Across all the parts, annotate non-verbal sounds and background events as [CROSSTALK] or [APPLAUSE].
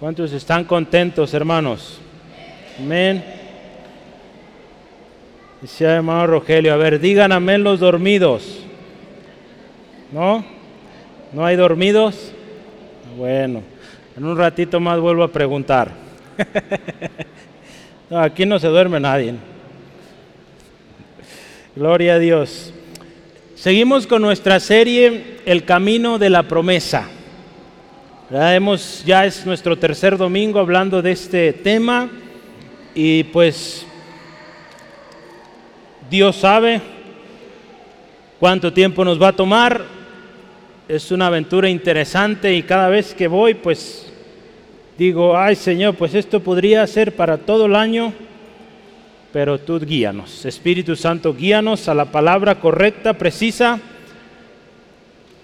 ¿Cuántos están contentos, hermanos? Amén. Decía hermano Rogelio, a ver, digan amén los dormidos. ¿No? ¿No hay dormidos? Bueno, en un ratito más vuelvo a preguntar. [LAUGHS] aquí no se duerme nadie. Gloria a Dios. Seguimos con nuestra serie El Camino de la Promesa. Hemos, ya es nuestro tercer domingo hablando de este tema y pues Dios sabe cuánto tiempo nos va a tomar. Es una aventura interesante y cada vez que voy pues digo, ay Señor, pues esto podría ser para todo el año pero tú guíanos. Espíritu Santo, guíanos a la palabra correcta, precisa,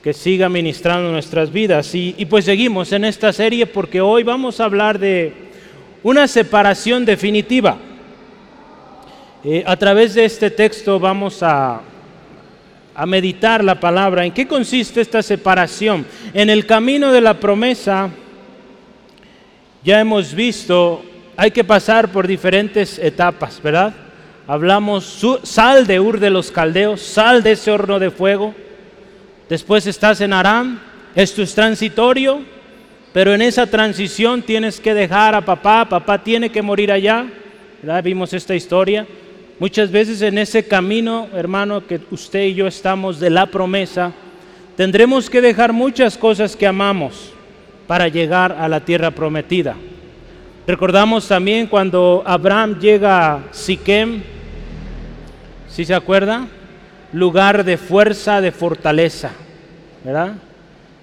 que siga ministrando nuestras vidas. Y, pues seguimos en esta serie porque hoy vamos a hablar de una separación definitiva. Eh, a través de este texto vamos a, a meditar la palabra. ¿En qué consiste esta separación? En el camino de la promesa ya hemos visto hay que pasar por diferentes etapas, ¿verdad? Hablamos, sal de Ur de los Caldeos, sal de ese horno de fuego. Después estás en Aram, esto es transitorio, pero en esa transición tienes que dejar a papá, papá tiene que morir allá. ¿verdad? Vimos esta historia. Muchas veces en ese camino, hermano, que usted y yo estamos de la promesa, tendremos que dejar muchas cosas que amamos para llegar a la tierra prometida. Recordamos también cuando Abraham llega a Siquem, si se acuerda? Lugar de fuerza, de fortaleza, ¿verdad?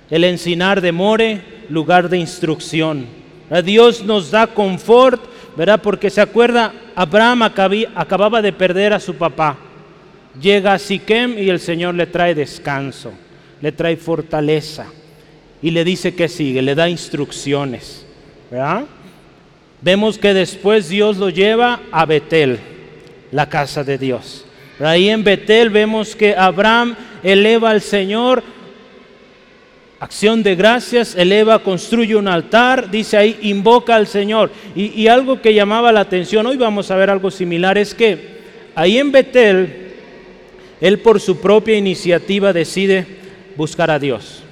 El encinar de More, lugar de instrucción. Dios nos da confort, ¿verdad? Porque se acuerda, Abraham acababa de perder a su papá. Llega a Siquem y el Señor le trae descanso, le trae fortaleza y le dice que sigue, le da instrucciones, ¿verdad? vemos que después Dios lo lleva a Betel, la casa de Dios. Ahí en Betel vemos que Abraham eleva al Señor, acción de gracias, eleva, construye un altar, dice ahí, invoca al Señor. Y, algo que llamaba la atención, hoy vamos a ver algo similar, es que ahí en Betel, él por su propia iniciativa decide buscar a Dios.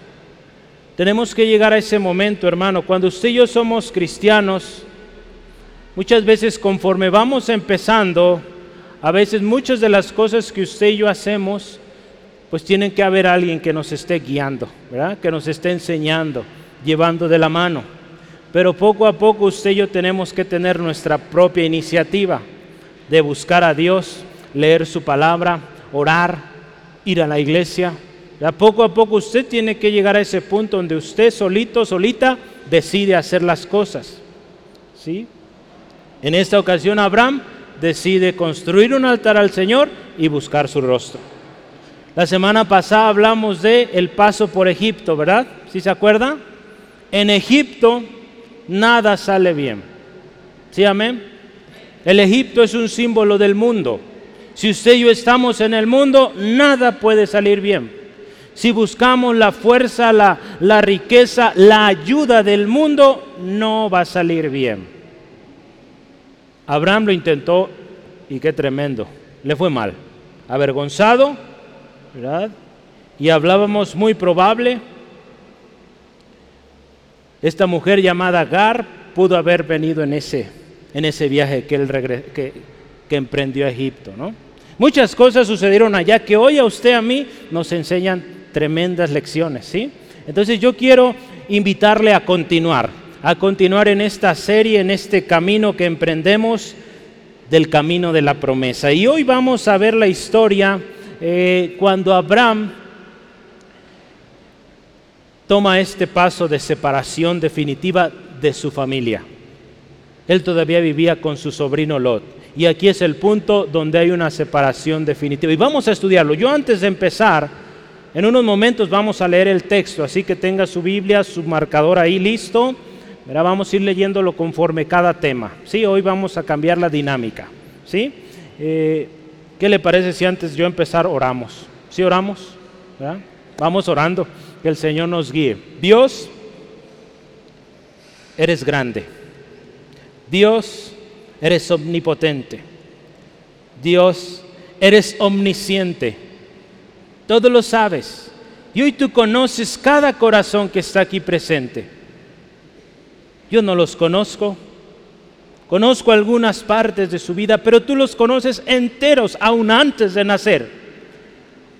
Tenemos que llegar a ese momento, hermano, cuando usted y yo somos cristianos, Muchas veces conforme vamos empezando, a veces muchas de las cosas que usted y yo hacemos, pues tienen que haber alguien que nos esté guiando, ¿verdad? Que nos esté enseñando, llevando de la mano. Pero poco a poco usted y yo tenemos que tener nuestra propia iniciativa de buscar a Dios, leer su palabra, orar, ir a la iglesia. ¿verdad? Poco a poco usted tiene que llegar a ese punto donde usted solito, solita, decide hacer las cosas. ¿Sí? En esta ocasión Abraham decide construir un altar al Señor y buscar su rostro. La semana pasada hablamos de el paso por Egipto, ¿verdad? ¿Sí se acuerda? En Egipto nada sale bien. ¿Sí, amén? El Egipto es un símbolo del mundo. Si usted y yo estamos en el mundo, nada puede salir bien. Si buscamos la fuerza, la, la riqueza, la ayuda del mundo, no va a salir bien. Abraham lo intentó y qué tremendo, le fue mal, avergonzado, ¿verdad? Y hablábamos muy probable, esta mujer llamada Gar pudo haber venido en ese, en ese viaje que, él que emprendió a Egipto, ¿no? Muchas cosas sucedieron allá que hoy a usted, a mí, nos enseñan tremendas lecciones, ¿sí? Entonces yo quiero invitarle a continuar a continuar en esta serie, en este camino que emprendemos del camino de la promesa. Y hoy vamos a ver la historia eh, cuando Abraham toma este paso de separación definitiva de su familia. Él todavía vivía con su sobrino Lot. Y aquí es el punto donde hay una separación definitiva. Y vamos a estudiarlo. Yo antes de empezar, en unos momentos vamos a leer el texto, así que tenga su Biblia, su marcador ahí listo vamos a ir leyéndolo conforme cada tema. ¿sí? Hoy vamos a cambiar la dinámica. ¿sí? Eh, ¿Qué le parece si antes yo empezar oramos? ¿Sí oramos? Vamos orando, que el Señor nos guíe. Dios, eres grande. Dios, eres omnipotente. Dios, eres omnisciente. Todo lo sabes. Y hoy tú conoces cada corazón que está aquí presente. Yo no los conozco. Conozco algunas partes de su vida, pero tú los conoces enteros aún antes de nacer.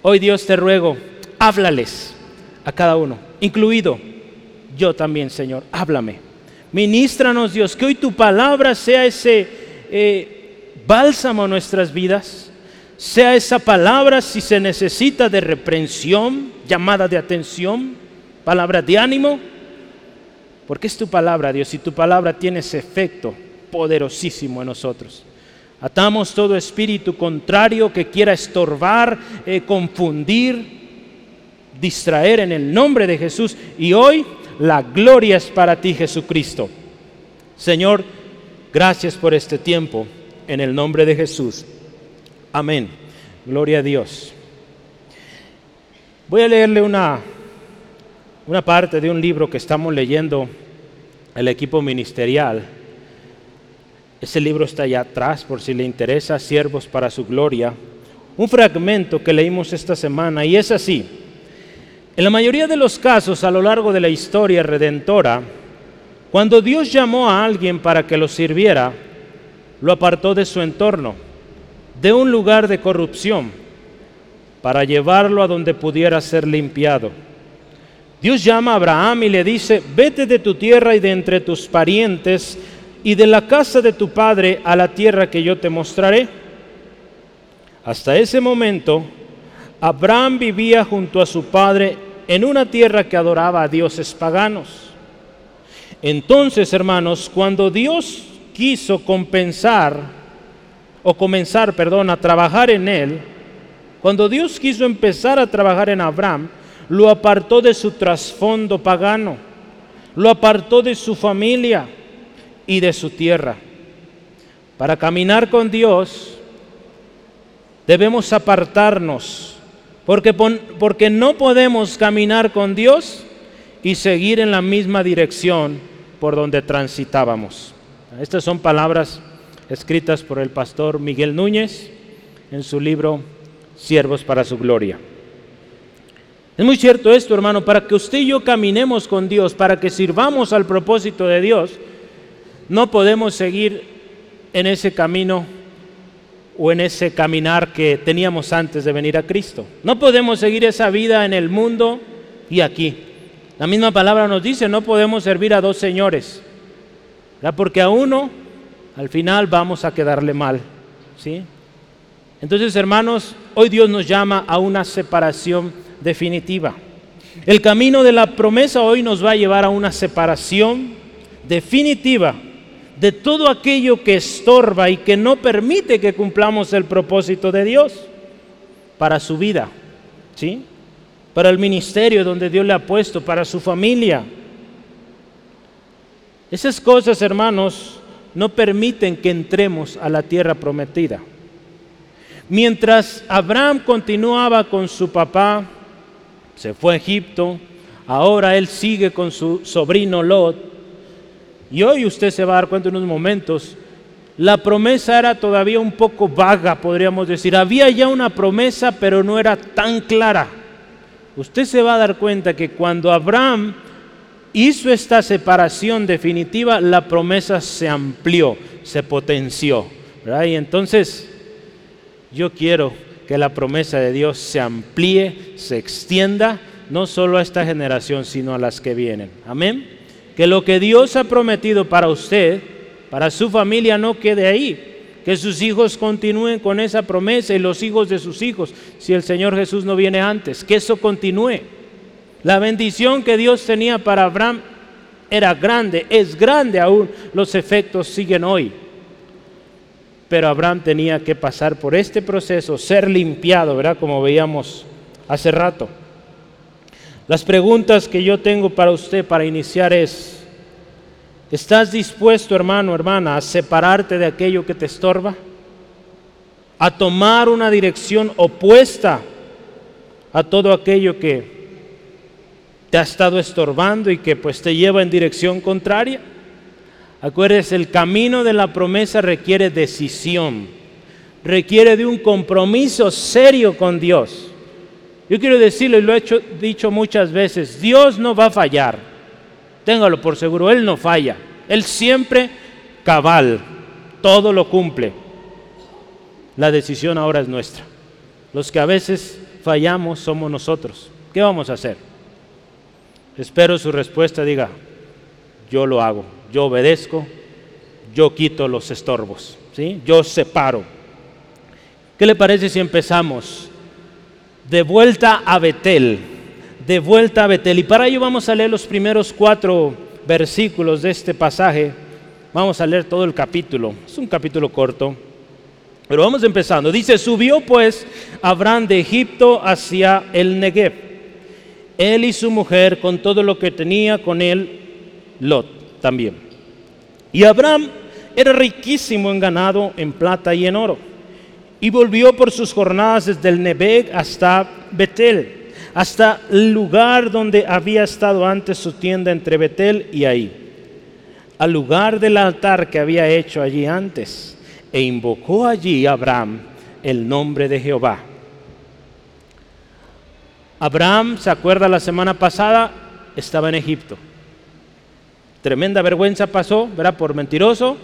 Hoy Dios te ruego, háblales a cada uno, incluido yo también, Señor, háblame. Ministranos, Dios, que hoy tu palabra sea ese eh, bálsamo a nuestras vidas, sea esa palabra si se necesita de reprensión, llamada de atención, palabra de ánimo, porque es tu palabra, Dios, y tu palabra tiene ese efecto poderosísimo en nosotros. Atamos todo espíritu contrario que quiera estorbar, eh, confundir, distraer en el nombre de Jesús. Y hoy la gloria es para ti, Jesucristo. Señor, gracias por este tiempo. En el nombre de Jesús. Amén. Gloria a Dios. Voy a leerle una, una parte de un libro que estamos leyendo el equipo ministerial. Ese libro está allá atrás por si le interesa, Siervos para su Gloria. Un fragmento que leímos esta semana y es así. En la mayoría de los casos a lo largo de la historia redentora, cuando Dios llamó a alguien para que lo sirviera, lo apartó de su entorno, de un lugar de corrupción, para llevarlo a donde pudiera ser limpiado. Dios llama a Abraham y le dice, vete de tu tierra y de entre tus parientes y de la casa de tu padre a la tierra que yo te mostraré. Hasta ese momento, Abraham vivía junto a su padre en una tierra que adoraba a dioses paganos. Entonces, hermanos, cuando Dios quiso compensar o comenzar, perdón, a trabajar en él, cuando Dios quiso empezar a trabajar en Abraham, lo apartó de su trasfondo pagano, lo apartó de su familia y de su tierra. Para caminar con Dios debemos apartarnos porque, porque no podemos caminar con Dios y seguir en la misma dirección por donde transitábamos. Estas son palabras escritas por el pastor Miguel Núñez en su libro Siervos para su Gloria. Es muy cierto esto, hermano, para que usted y yo caminemos con Dios, para que sirvamos al propósito de Dios, no podemos seguir en ese camino o en ese caminar que teníamos antes de venir a Cristo. No podemos seguir esa vida en el mundo y aquí. La misma palabra nos dice, no podemos servir a dos señores, porque a uno al final vamos a quedarle mal. ¿sí? Entonces, hermanos, hoy Dios nos llama a una separación definitiva. El camino de la promesa hoy nos va a llevar a una separación definitiva de todo aquello que estorba y que no permite que cumplamos el propósito de Dios para su vida, ¿sí? Para el ministerio donde Dios le ha puesto, para su familia. Esas cosas, hermanos, no permiten que entremos a la tierra prometida. Mientras Abraham continuaba con su papá, se fue a Egipto, ahora él sigue con su sobrino Lot, y hoy usted se va a dar cuenta en unos momentos, la promesa era todavía un poco vaga, podríamos decir. Había ya una promesa, pero no era tan clara. Usted se va a dar cuenta que cuando Abraham hizo esta separación definitiva, la promesa se amplió, se potenció. Y entonces yo quiero que la promesa de Dios se amplíe, se extienda, no solo a esta generación, sino a las que vienen. Amén que lo que Dios ha prometido para usted, para su familia, no quede ahí. Que sus hijos continúen con esa promesa y los hijos de sus hijos, si el Señor Jesús no viene antes, que eso continúe. La bendición que Dios tenía para Abraham era grande, es grande aún, los efectos siguen hoy. Pero Abraham tenía que pasar por este proceso, ser limpiado, ¿verdad? Como veíamos hace rato. Las preguntas que yo tengo para usted para iniciar es, ¿estás dispuesto, hermano, hermana, a separarte de aquello que te estorba? ¿A tomar una dirección opuesta a todo aquello que te ha estado estorbando y que pues te lleva en dirección contraria? Acuérdese, el camino de la promesa requiere decisión, requiere de un compromiso serio con Dios. Yo quiero decirlo y lo he dicho muchas veces, Dios no va a fallar. Téngalo por seguro, Él no falla. Él siempre cabal, todo lo cumple. La decisión ahora es nuestra. Los que a veces fallamos somos nosotros. ¿Qué vamos a hacer? Espero su respuesta diga, yo lo hago, yo obedezco, yo quito los estorbos, ¿sí? yo separo. ¿Qué le parece si empezamos? De vuelta a Betel, de vuelta a Betel. Y para ello vamos a leer los primeros cuatro versículos de este pasaje. Vamos a leer todo el capítulo. Es un capítulo corto. Pero vamos empezando. Dice, subió pues Abraham de Egipto hacia el Negev. Él y su mujer con todo lo que tenía con él, Lot también. Y Abraham era riquísimo en ganado, en plata y en oro. Y volvió por sus jornadas desde el Nebeg hasta Betel, hasta el lugar donde había estado antes su tienda entre Betel y ahí, al lugar del altar que había hecho allí antes e invocó allí Abraham el nombre de Jehová. Abraham, ¿se acuerda la semana pasada? Estaba en Egipto. Tremenda vergüenza pasó, ¿verdad? Por mentiroso,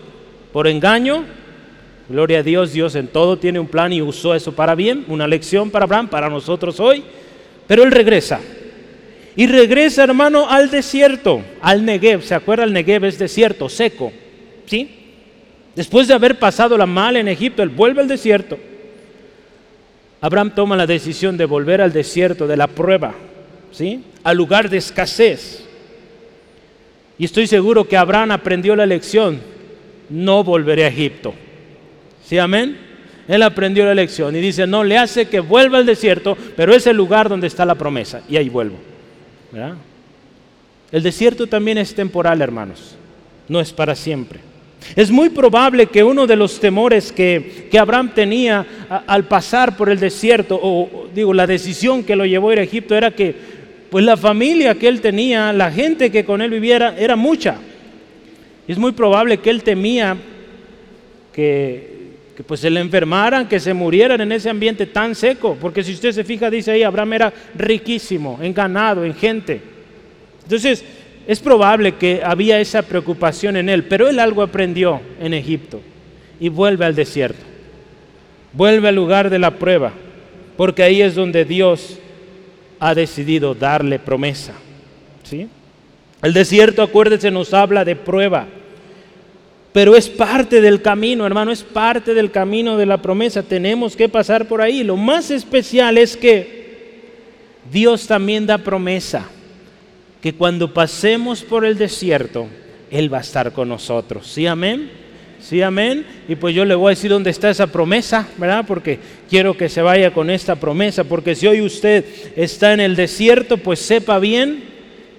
por engaño. Gloria a Dios, Dios en todo tiene un plan y usó eso para bien, una lección para Abraham, para nosotros hoy. Pero él regresa. Y regresa, hermano, al desierto, al Negev. ¿Se acuerda? El Negev es desierto, seco. ¿Sí? Después de haber pasado la mal en Egipto, él vuelve al desierto. Abraham toma la decisión de volver al desierto de la prueba, ¿sí? Al lugar de escasez. Y estoy seguro que Abraham aprendió la lección, no volveré a Egipto. ¿Sí, amén? Él aprendió la lección y dice, no, le hace que vuelva al desierto, pero es el lugar donde está la promesa. Y ahí vuelvo. El desierto también es temporal, hermanos. No es para siempre. Es muy probable que uno de los temores que, Abraham tenía al pasar por el desierto, o digo, la decisión que lo llevó a ir a Egipto era que pues la familia que él tenía, la gente que con él viviera, era mucha. Es muy probable que él temía que, que pues se le enfermaran, que se murieran en ese ambiente tan seco, porque si usted se fija, dice ahí, Abraham era riquísimo en ganado, en gente. Entonces, es probable que había esa preocupación en él, pero él algo aprendió en Egipto y vuelve al desierto. Vuelve al lugar de la prueba, porque ahí es donde Dios ha decidido darle promesa. ¿sí? El desierto, acuérdese, nos habla de prueba, pero es parte del camino, hermano, es parte del camino de la promesa. Tenemos que pasar por ahí. Lo más especial es que Dios también da promesa que cuando pasemos por el desierto, Él va a estar con nosotros. ¿Sí, amén? Sí, amén. Y pues yo le voy a decir dónde está esa promesa, ¿verdad? Porque quiero que se vaya con esta promesa, porque si hoy usted está en el desierto, pues sepa bien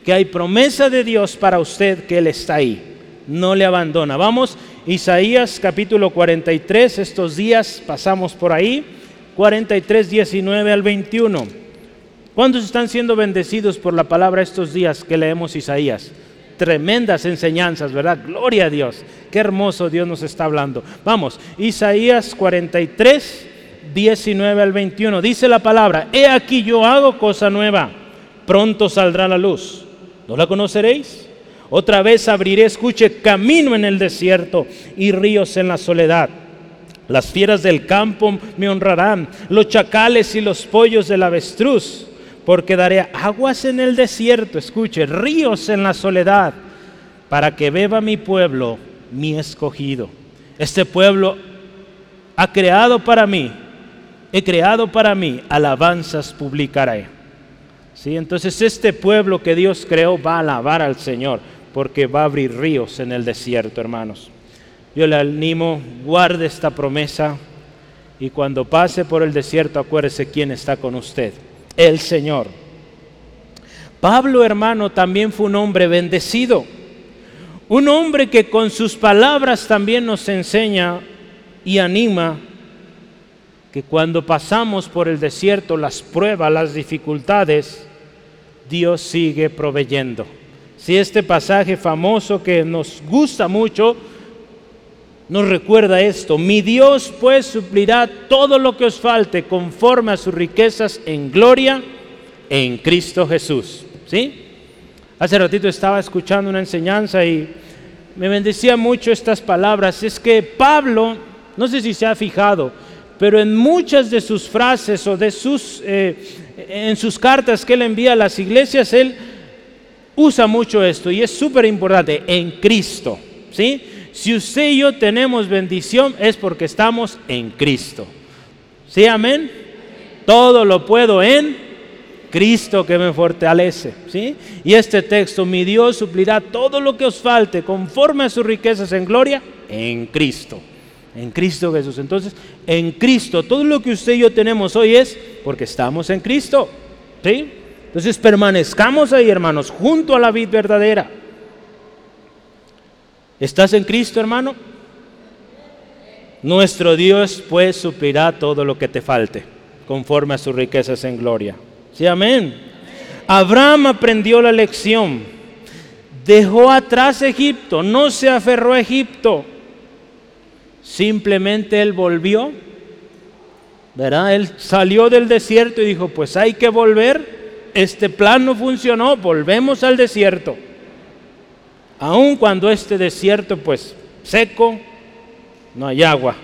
que hay promesa de Dios para usted, que Él está ahí. No le abandona. Vamos, Isaías capítulo 43, estos días pasamos por ahí, 43, 19 al 21. ¿Cuántos están siendo bendecidos por la palabra estos días que leemos Isaías? Tremendas enseñanzas, ¿verdad? Gloria a Dios. Qué hermoso Dios nos está hablando. Vamos, Isaías 43, 19 al 21. Dice la palabra, he aquí yo hago cosa nueva, pronto saldrá la luz. ¿No la conoceréis? Otra vez abriré, escuche, camino en el desierto y ríos en la soledad. Las fieras del campo me honrarán, los chacales y los pollos del avestruz porque daré aguas en el desierto, escuche, ríos en la soledad, para que beba mi pueblo, mi escogido. Este pueblo ha creado para mí, he creado para mí, alabanzas publicaré. ¿Sí? Entonces este pueblo que Dios creó va a alabar al Señor, porque va a abrir ríos en el desierto, hermanos. Yo le animo, guarde esta promesa y cuando pase por el desierto acuérdese quién está con usted el Señor. Pablo, hermano, también fue un hombre bendecido. Un hombre que con sus palabras también nos enseña y anima que cuando pasamos por el desierto, las pruebas, las dificultades, Dios sigue proveyendo. Si este pasaje famoso que nos gusta mucho nos recuerda esto, mi Dios pues suplirá todo lo que os falte conforme a sus riquezas en gloria en Cristo Jesús. ¿Sí? Hace ratito estaba escuchando una enseñanza y me bendecía mucho estas palabras. Es que Pablo, no sé si se ha fijado, pero en muchas de sus frases o de sus, eh, en sus cartas que él envía a las iglesias, él usa mucho esto y es súper importante, en Cristo. ¿sí? Si usted y yo tenemos bendición es porque estamos en Cristo. ¿Sí, amén? Todo lo puedo en Cristo que me fortalece. ¿sí? Y este texto, mi Dios suplirá todo lo que os falte conforme a sus riquezas en gloria en Cristo. En Cristo Jesús. Entonces, en Cristo, todo lo que usted y yo tenemos hoy es porque estamos en Cristo. ¿sí? Entonces, permanezcamos ahí, hermanos, junto a la vid verdadera. ¿Estás en Cristo, hermano? Nuestro Dios pues suplirá todo lo que te falte, conforme a sus riquezas en gloria. Sí, amén. Abraham aprendió la lección. Dejó atrás Egipto, no se aferró a Egipto. Simplemente él volvió, ¿verdad? Él salió del desierto y dijo, pues hay que volver. Este plan no funcionó, volvemos al desierto. Aun cuando este desierto pues seco, no hay agua.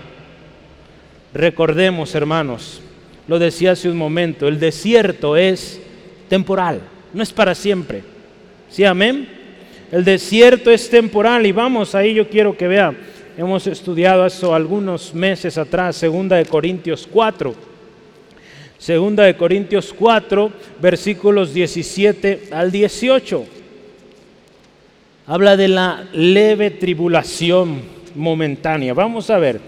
Recordemos, hermanos, lo decía hace un momento, el desierto es temporal, no es para siempre. ¿Sí, amén? El desierto es temporal y vamos, ahí yo quiero que vea, hemos estudiado eso algunos meses atrás, segunda de Corintios 4. Segunda de Corintios 4, versículos 17 al 18. Habla de la leve tribulación momentánea. Vamos a ver.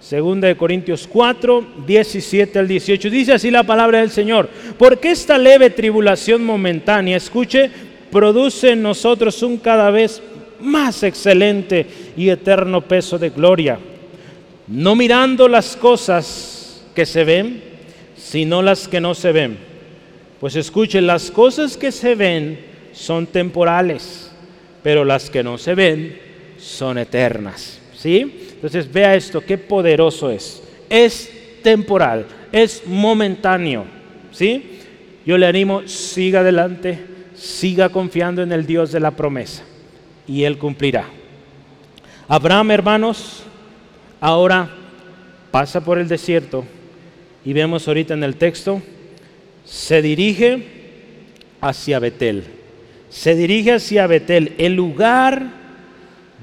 Segunda de Corintios 4, 17 al 18. Dice así la palabra del Señor. Porque esta leve tribulación momentánea, escuche, produce en nosotros un cada vez más excelente y eterno peso de gloria. No mirando las cosas que se ven, sino las que no se ven. Pues escuche, las cosas que se ven son temporales, pero las que no se ven son eternas. ¿Sí? Entonces vea esto, qué poderoso es. Es temporal, es momentáneo. ¿Sí? Yo le animo, siga adelante, siga confiando en el Dios de la promesa y Él cumplirá. Abraham, hermanos, ahora pasa por el desierto y vemos ahorita en el texto, se dirige hacia Betel. Se dirige hacia Betel, el lugar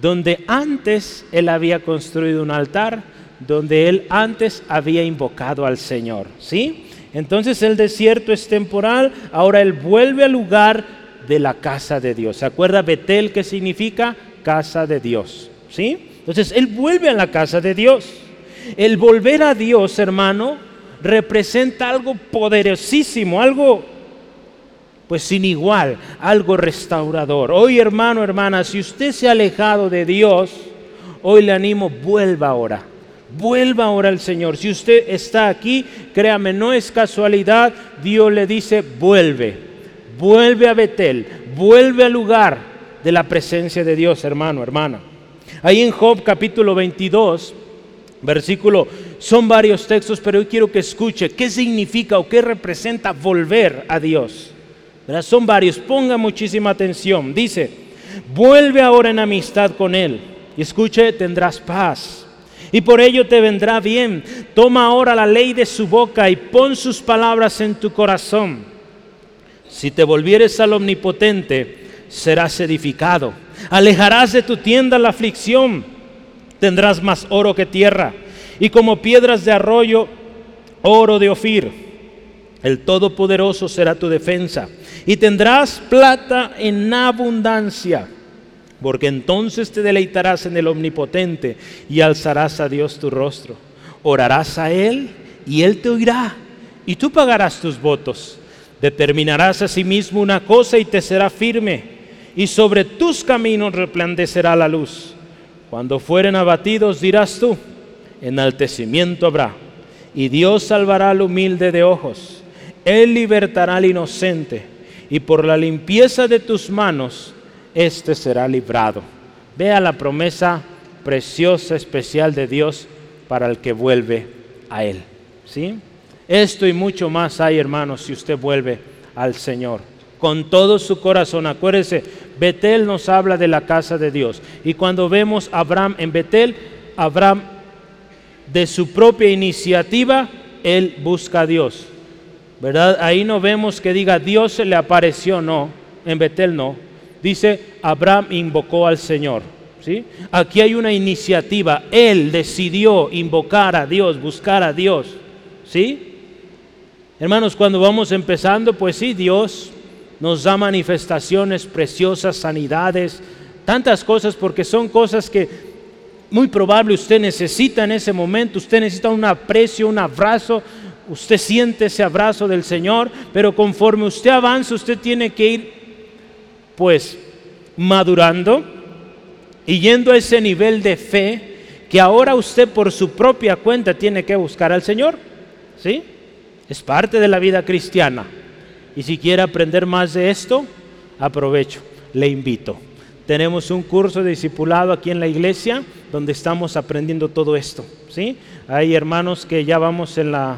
donde antes él había construido un altar, donde él antes había invocado al Señor. ¿Sí? Entonces el desierto es temporal, ahora él vuelve al lugar de la casa de Dios. ¿Se acuerda Betel que significa casa de Dios? ¿Sí? Entonces él vuelve a la casa de Dios. El volver a Dios, hermano, representa algo poderosísimo, algo pues sin igual, algo restaurador. Hoy hermano, hermana, si usted se ha alejado de Dios, hoy le animo, vuelva ahora. Vuelva ahora al Señor. Si usted está aquí, créame, no es casualidad, Dios le dice, vuelve, vuelve a Betel, vuelve al lugar de la presencia de Dios, hermano, hermana. Ahí en Job capítulo 22, versículo, son varios textos, pero hoy quiero que escuche qué significa o qué representa volver a Dios. Son varios, ponga muchísima atención. Dice, vuelve ahora en amistad con Él y escuche, tendrás paz. Y por ello te vendrá bien. Toma ahora la ley de su boca y pon sus palabras en tu corazón. Si te volvieres al omnipotente, serás edificado. Alejarás de tu tienda la aflicción. Tendrás más oro que tierra. Y como piedras de arroyo, oro de Ofir. El Todopoderoso será tu defensa y tendrás plata en abundancia, porque entonces te deleitarás en el Omnipotente y alzarás a Dios tu rostro. Orarás a Él y Él te oirá y tú pagarás tus votos. Determinarás a sí mismo una cosa y te será firme y sobre tus caminos resplandecerá la luz. Cuando fueren abatidos dirás tú, enaltecimiento habrá y Dios salvará al humilde de ojos. Él libertará al inocente y por la limpieza de tus manos este será librado. Vea la promesa preciosa, especial de Dios para el que vuelve a Él. ¿Sí? Esto y mucho más hay, hermanos, si usted vuelve al Señor. Con todo su corazón. Acuérdese, Betel nos habla de la casa de Dios. Y cuando vemos a Abraham en Betel, Abraham de su propia iniciativa, él busca a Dios. ¿Verdad? Ahí no vemos que diga Dios se le apareció, no. En Betel no. Dice Abraham invocó al Señor. ¿sí? Aquí hay una iniciativa. Él decidió invocar a Dios, buscar a Dios. ¿Sí? Hermanos, cuando vamos empezando, pues sí, Dios nos da manifestaciones preciosas, sanidades, tantas cosas, porque son cosas que muy probable usted necesita en ese momento, usted necesita un aprecio, un abrazo, usted siente ese abrazo del Señor, pero conforme usted avanza, usted tiene que ir pues madurando y yendo a ese nivel de fe que ahora usted por su propia cuenta tiene que buscar al Señor. ¿Sí? Es parte de la vida cristiana. Y si quiere aprender más de esto, aprovecho, le invito. Tenemos un curso de discipulado aquí en la iglesia donde estamos aprendiendo todo esto. ¿sí? Hay hermanos que ya vamos en la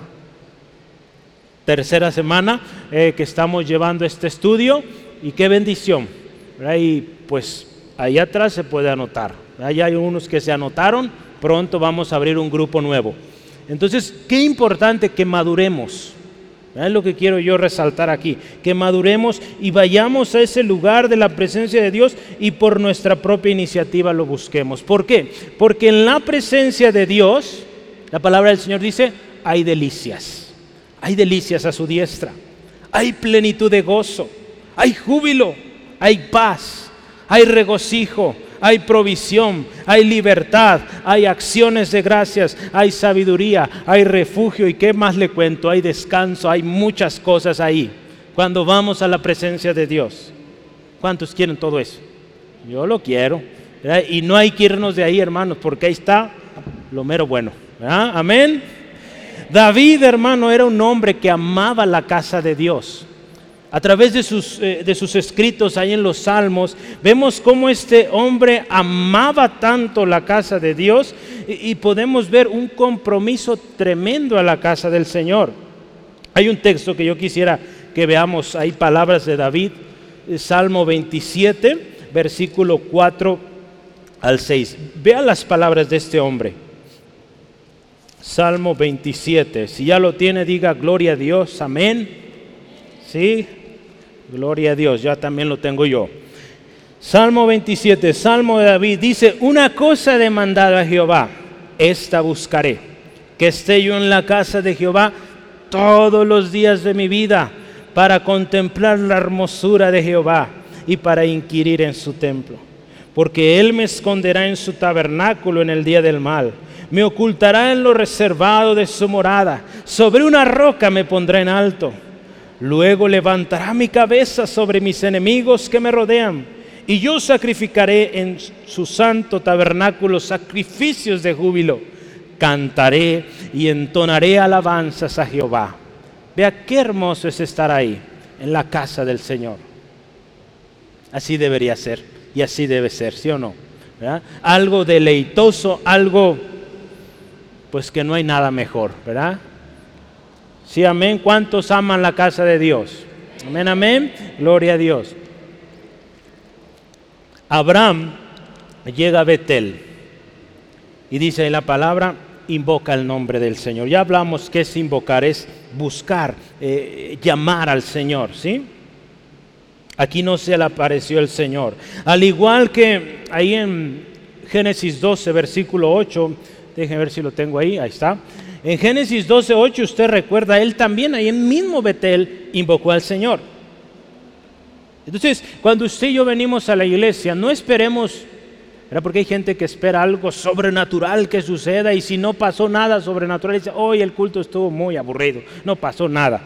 tercera semana eh, que estamos llevando este estudio y qué bendición. Y pues ahí atrás se puede anotar. Ahí hay unos que se anotaron, pronto vamos a abrir un grupo nuevo. Entonces, qué importante que maduremos. Es lo que quiero yo resaltar aquí, que maduremos y vayamos a ese lugar de la presencia de Dios y por nuestra propia iniciativa lo busquemos. ¿Por qué? Porque en la presencia de Dios, la palabra del Señor dice, hay delicias, hay delicias a su diestra, hay plenitud de gozo, hay júbilo, hay paz, hay regocijo, hay provisión, hay libertad, hay acciones de gracias, hay sabiduría, hay refugio y qué más le cuento, hay descanso, hay muchas cosas ahí. Cuando vamos a la presencia de Dios. ¿Cuántos quieren todo eso? Yo lo quiero. Y no hay que irnos de ahí, hermanos, porque ahí está lo mero bueno. Amén. David, hermano, era un hombre que amaba la casa de Dios a través de sus, eh, de sus escritos ahí en los salmos, vemos cómo este hombre amaba tanto la casa de Dios y, y podemos ver un compromiso tremendo a la casa del Señor. Hay un texto que yo quisiera que veamos, hay palabras de David, eh, Salmo 27, versículo 4 al 6. Vean las palabras de este hombre. Salmo 27. Si ya lo tiene, diga gloria a Dios. Amén. Sí. Gloria a Dios, ya también lo tengo yo. Salmo 27, Salmo de David, dice, una cosa he demandado a Jehová, esta buscaré, que esté yo en la casa de Jehová todos los días de mi vida, para contemplar la hermosura de Jehová y para inquirir en su templo. Porque Él me esconderá en su tabernáculo en el día del mal, me ocultará en lo reservado de su morada, sobre una roca me pondrá en alto. Luego levantará mi cabeza sobre mis enemigos que me rodean, y yo sacrificaré en su santo tabernáculo sacrificios de júbilo. Cantaré y entonaré alabanzas a Jehová. Vea qué hermoso es estar ahí, en la casa del Señor. Así debería ser, y así debe ser, ¿sí o no? Algo deleitoso, algo pues que no hay nada mejor, ¿verdad? Sí, amén. ¿Cuántos aman la casa de Dios? Amén, amén. Gloria a Dios. Abraham llega a Betel y dice la palabra, invoca el nombre del Señor. Ya hablamos que es invocar, es buscar, eh, llamar al Señor, ¿sí? Aquí no se le apareció el Señor. Al igual que ahí en Génesis 12, versículo 8, déjenme ver si lo tengo ahí, ahí está. En Génesis 12:8 usted recuerda, él también ahí en mismo Betel invocó al Señor. Entonces, cuando usted y yo venimos a la iglesia, no esperemos, porque hay gente que espera algo sobrenatural que suceda y si no pasó nada sobrenatural, dice, hoy el culto estuvo muy aburrido, no pasó nada.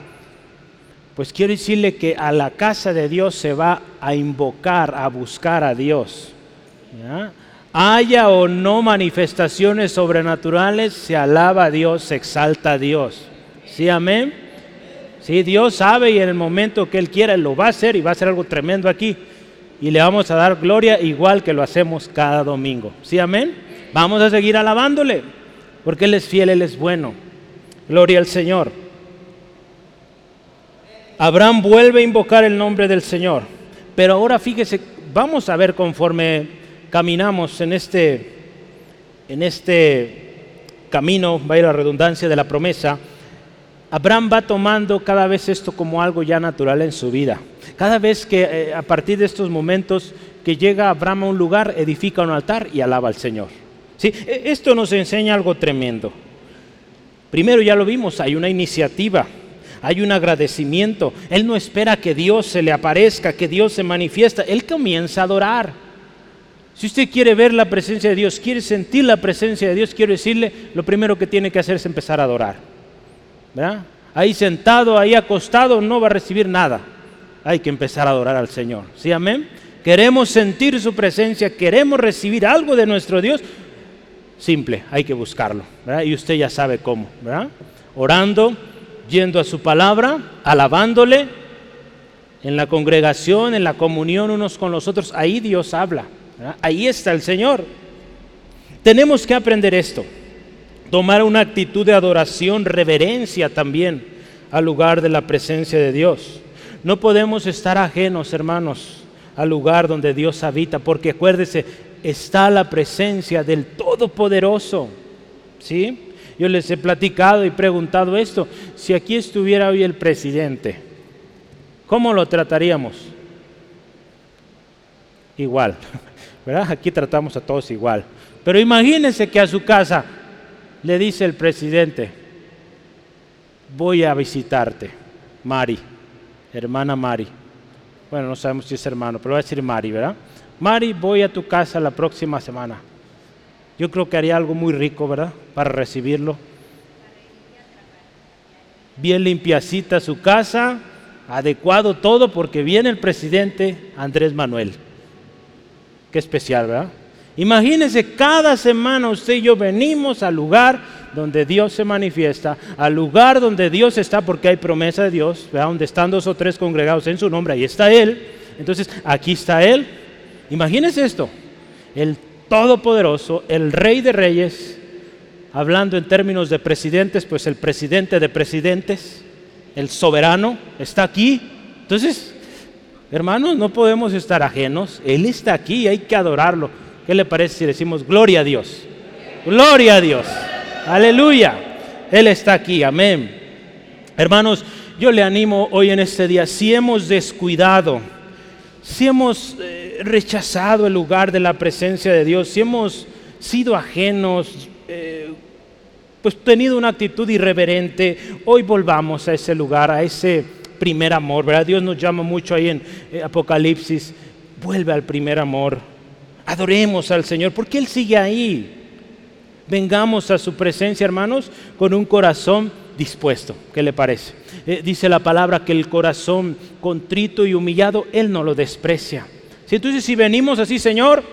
Pues quiero decirle que a la casa de Dios se va a invocar, a buscar a Dios. ¿ya? Haya o no manifestaciones sobrenaturales, se alaba a Dios, se exalta a Dios. ¿Sí, amén? Sí, Dios sabe y en el momento que Él quiera lo va a hacer y va a hacer algo tremendo aquí. y le vamos a dar gloria igual que lo hacemos cada domingo. ¿Sí, amén? Vamos a seguir alabándole, porque Él es fiel, Él es bueno. Gloria al Señor. Abraham vuelve a invocar el nombre del Señor. Pero ahora fíjese, vamos a ver conforme caminamos en este, en este camino, va a ir la redundancia de la promesa, Abraham va tomando cada vez esto como algo ya natural en su vida. Cada vez que eh, a partir de estos momentos que llega Abraham a un lugar, edifica un altar y alaba al Señor. ¿Sí? E, esto nos enseña algo tremendo. Primero ya lo vimos, hay una iniciativa, hay un agradecimiento. Él no espera que Dios se le aparezca, que Dios se manifiesta. Él comienza a adorar. Si usted quiere ver la presencia de Dios, quiere sentir la presencia de Dios, quiero decirle, lo primero que tiene que hacer es empezar a adorar. Ahí sentado, ahí acostado, no va a recibir nada. Hay que empezar a adorar al Señor. ¿Sí, amén? Queremos sentir su presencia, queremos recibir algo de nuestro Dios. Simple, hay que buscarlo. Y usted ya sabe cómo. Orando, yendo a su palabra, alabándole, en la congregación, en la comunión unos con los otros. Ahí Dios habla. Ahí está el Señor. Tenemos que aprender esto tomar una actitud de adoración, reverencia también al lugar de la presencia de Dios. No podemos estar ajenos, hermanos, al lugar donde Dios habita, porque acuérdese, está la presencia del Todopoderoso. ¿Sí? Yo les he platicado y preguntado esto, si aquí estuviera hoy el presidente, ¿cómo lo trataríamos? Igual, [LAUGHS] Aquí tratamos a todos igual. Pero imagínense que a su casa le dice el presidente, voy a visitarte, Mari, hermana Mari. Bueno, no sabemos si es hermano, pero voy a decir Mari, ¿verdad? Mari, voy a tu casa la próxima semana. Yo creo que haría algo muy rico, ¿verdad? Para recibirlo. Bien limpiacita su casa, adecuado todo, porque viene el presidente Andrés Manuel. Especial, ¿verdad? Imagínense, cada semana usted y yo venimos al lugar donde Dios se manifiesta, al lugar donde Dios está, porque hay promesa de Dios, donde están dos o tres congregados en su nombre, ahí está Él. Entonces, aquí está Él. Imagínense esto, el Todopoderoso, el Rey de Reyes, hablando en términos de presidentes, pues el presidente de presidentes, el soberano, está aquí. Entonces, hermanos, no podemos estar ajenos, Él está aquí, hay que adorarlo. ¿Qué le parece si decimos gloria a Dios? Gloria a Dios. Aleluya. Él está aquí. Amén. Hermanos, yo le animo hoy en este día, si hemos descuidado, si hemos eh, rechazado el lugar de la presencia de Dios, si hemos sido ajenos, eh, pues tenido una actitud irreverente, hoy volvamos a ese lugar, a ese primer amor, ¿verdad? Dios nos llama mucho ahí en eh, Apocalipsis, vuelve al primer amor. Adoremos al Señor, porque Él sigue ahí. Vengamos a su presencia, hermanos, con un corazón dispuesto. ¿Qué le parece? Eh, dice la palabra que el corazón contrito y humillado, Él no lo desprecia. Si entonces si venimos así, Señor,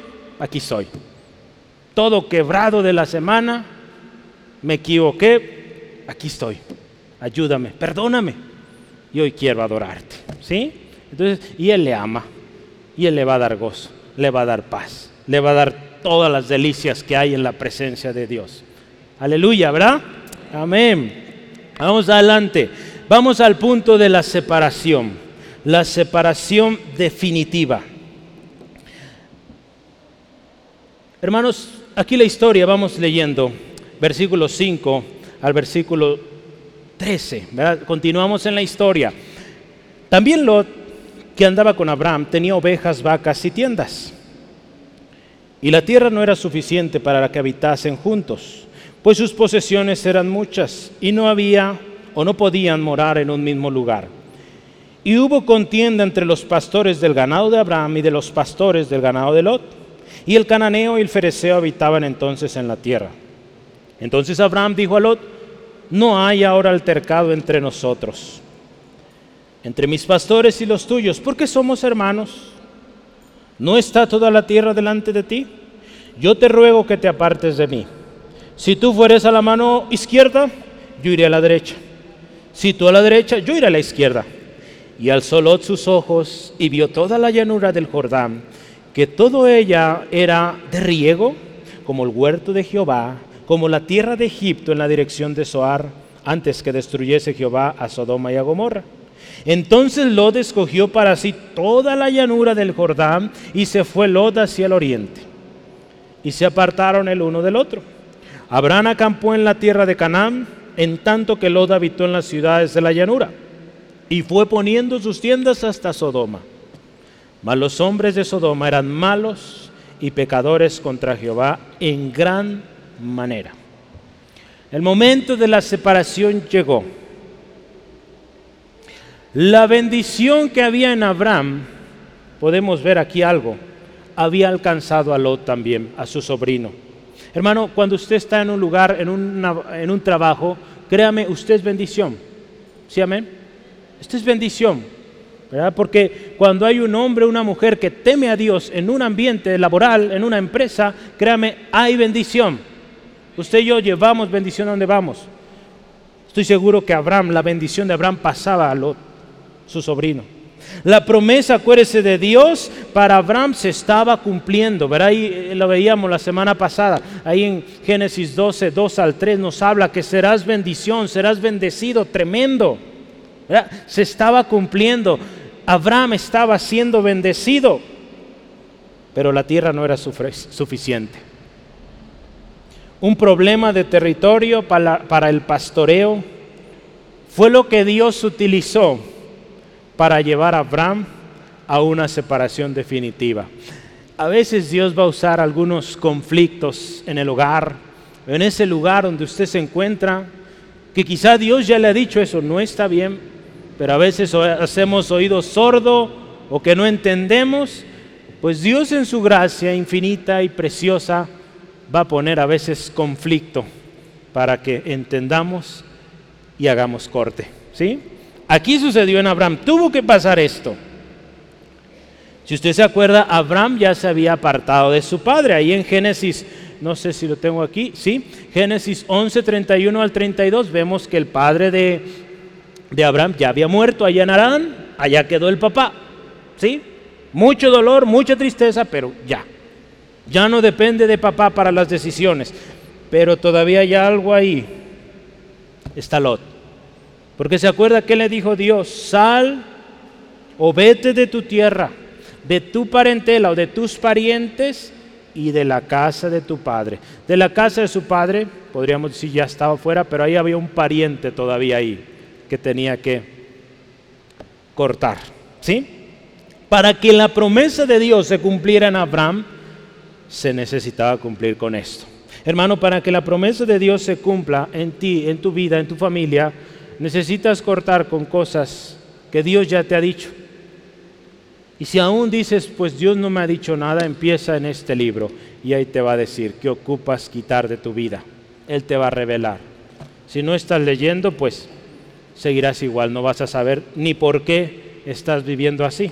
aquí soy. Todo quebrado de la semana, me equivoqué, aquí estoy. Ayúdame, perdóname. Y hoy quiero adorarte. ¿Sí? Entonces, y Él le ama. Y Él le va a dar gozo le va a dar paz, le va a dar todas las delicias que hay en la presencia de Dios. Aleluya, ¿verdad? Amén. Vamos adelante. Vamos al punto de la separación, la separación definitiva. Hermanos, aquí la historia, vamos leyendo, versículo 5 al versículo 13, ¿verdad? Continuamos en la historia. También Lot que andaba con Abraham tenía ovejas, vacas y tiendas. Y la tierra no era suficiente para que habitasen juntos, pues sus posesiones eran muchas y no había o no podían morar en un mismo lugar. Y hubo contienda entre los pastores del ganado de Abraham y de los pastores del ganado de Lot. Y el cananeo y el fereceo habitaban entonces en la tierra. Entonces Abraham dijo a Lot, no hay ahora altercado entre nosotros entre mis pastores y los tuyos, porque somos hermanos. ¿No está toda la tierra delante de ti? Yo te ruego que te apartes de mí. Si tú fueres a la mano izquierda, yo iré a la derecha. Si tú a la derecha, yo iré a la izquierda. Y alzó Lot sus ojos y vio toda la llanura del Jordán, que todo ella era de riego, como el huerto de Jehová, como la tierra de Egipto en la dirección de Zoar, antes que destruyese Jehová a Sodoma y a Gomorra. Entonces Lot escogió para sí toda la llanura del Jordán y se fue Lot hacia el oriente. Y se apartaron el uno del otro. Abraham acampó en la tierra de Canaán, en tanto que Lot habitó en las ciudades de la llanura y fue poniendo sus tiendas hasta Sodoma. Mas los hombres de Sodoma eran malos y pecadores contra Jehová en gran manera. El momento de la separación llegó. La bendición que había en Abraham, podemos ver aquí algo, había alcanzado a Lot también, a su sobrino. Hermano, cuando usted está en un lugar, en, en un trabajo, créame, usted es bendición. ¿Sí, amén? Esto es bendición, ¿verdad? Porque cuando hay un hombre o una mujer que teme a Dios en un ambiente laboral, en una empresa, créame, hay bendición. Usted y yo llevamos bendición a donde vamos. Estoy seguro que Abraham, la bendición de Abraham pasaba a Lot, su sobrino. La promesa, acuérdese, de Dios para Abraham se estaba cumpliendo. ¿verdad? Ahí eh, lo veíamos la semana pasada. Ahí en Génesis 12, 2 al 3 nos habla que serás bendición, serás bendecido, tremendo. Se estaba cumpliendo. Abraham estaba siendo bendecido, pero la tierra no era suficiente. Un problema de territorio para, el pastoreo fue lo que Dios utilizó para llevar a Abraham a una separación definitiva. A veces Dios va a usar algunos conflictos en el hogar, en ese lugar donde usted se encuentra, que quizá Dios ya le ha dicho eso, no está bien, pero a veces hacemos oído sordo o que no entendemos, pues Dios en su gracia infinita y preciosa va a poner a veces conflicto para que entendamos y hagamos corte. ¿sí? Aquí sucedió en Abraham, tuvo que pasar esto. Si usted se acuerda, Abraham ya se había apartado de su padre. Ahí en Génesis, no sé si lo tengo aquí, sí, Génesis 11, 31 al 32, vemos que el padre de, de Abraham ya había muerto allá en Arán, allá quedó el papá. ¿Sí? Mucho dolor, mucha tristeza, pero ya. Ya no depende de papá para las decisiones. Pero todavía hay algo ahí. Está Lot. Porque se acuerda que le dijo Dios, sal o vete de tu tierra, de tu parentela o de tus parientes y de la casa de tu padre. De la casa de su padre, podríamos decir ya estaba fuera, pero ahí había un pariente todavía ahí que tenía que cortar. ¿Sí? Para que la promesa de Dios se cumpliera en Abraham, se necesitaba cumplir con esto. Hermano, para que la promesa de Dios se cumpla en ti, en tu vida, en tu familia, necesitas cortar con cosas que Dios ya te ha dicho. Y si aún dices, pues Dios no me ha dicho nada, empieza en este libro y ahí te va a decir qué ocupas quitar de tu vida. Él te va a revelar. Si no estás leyendo, pues seguirás igual, no vas a saber ni por qué estás viviendo así.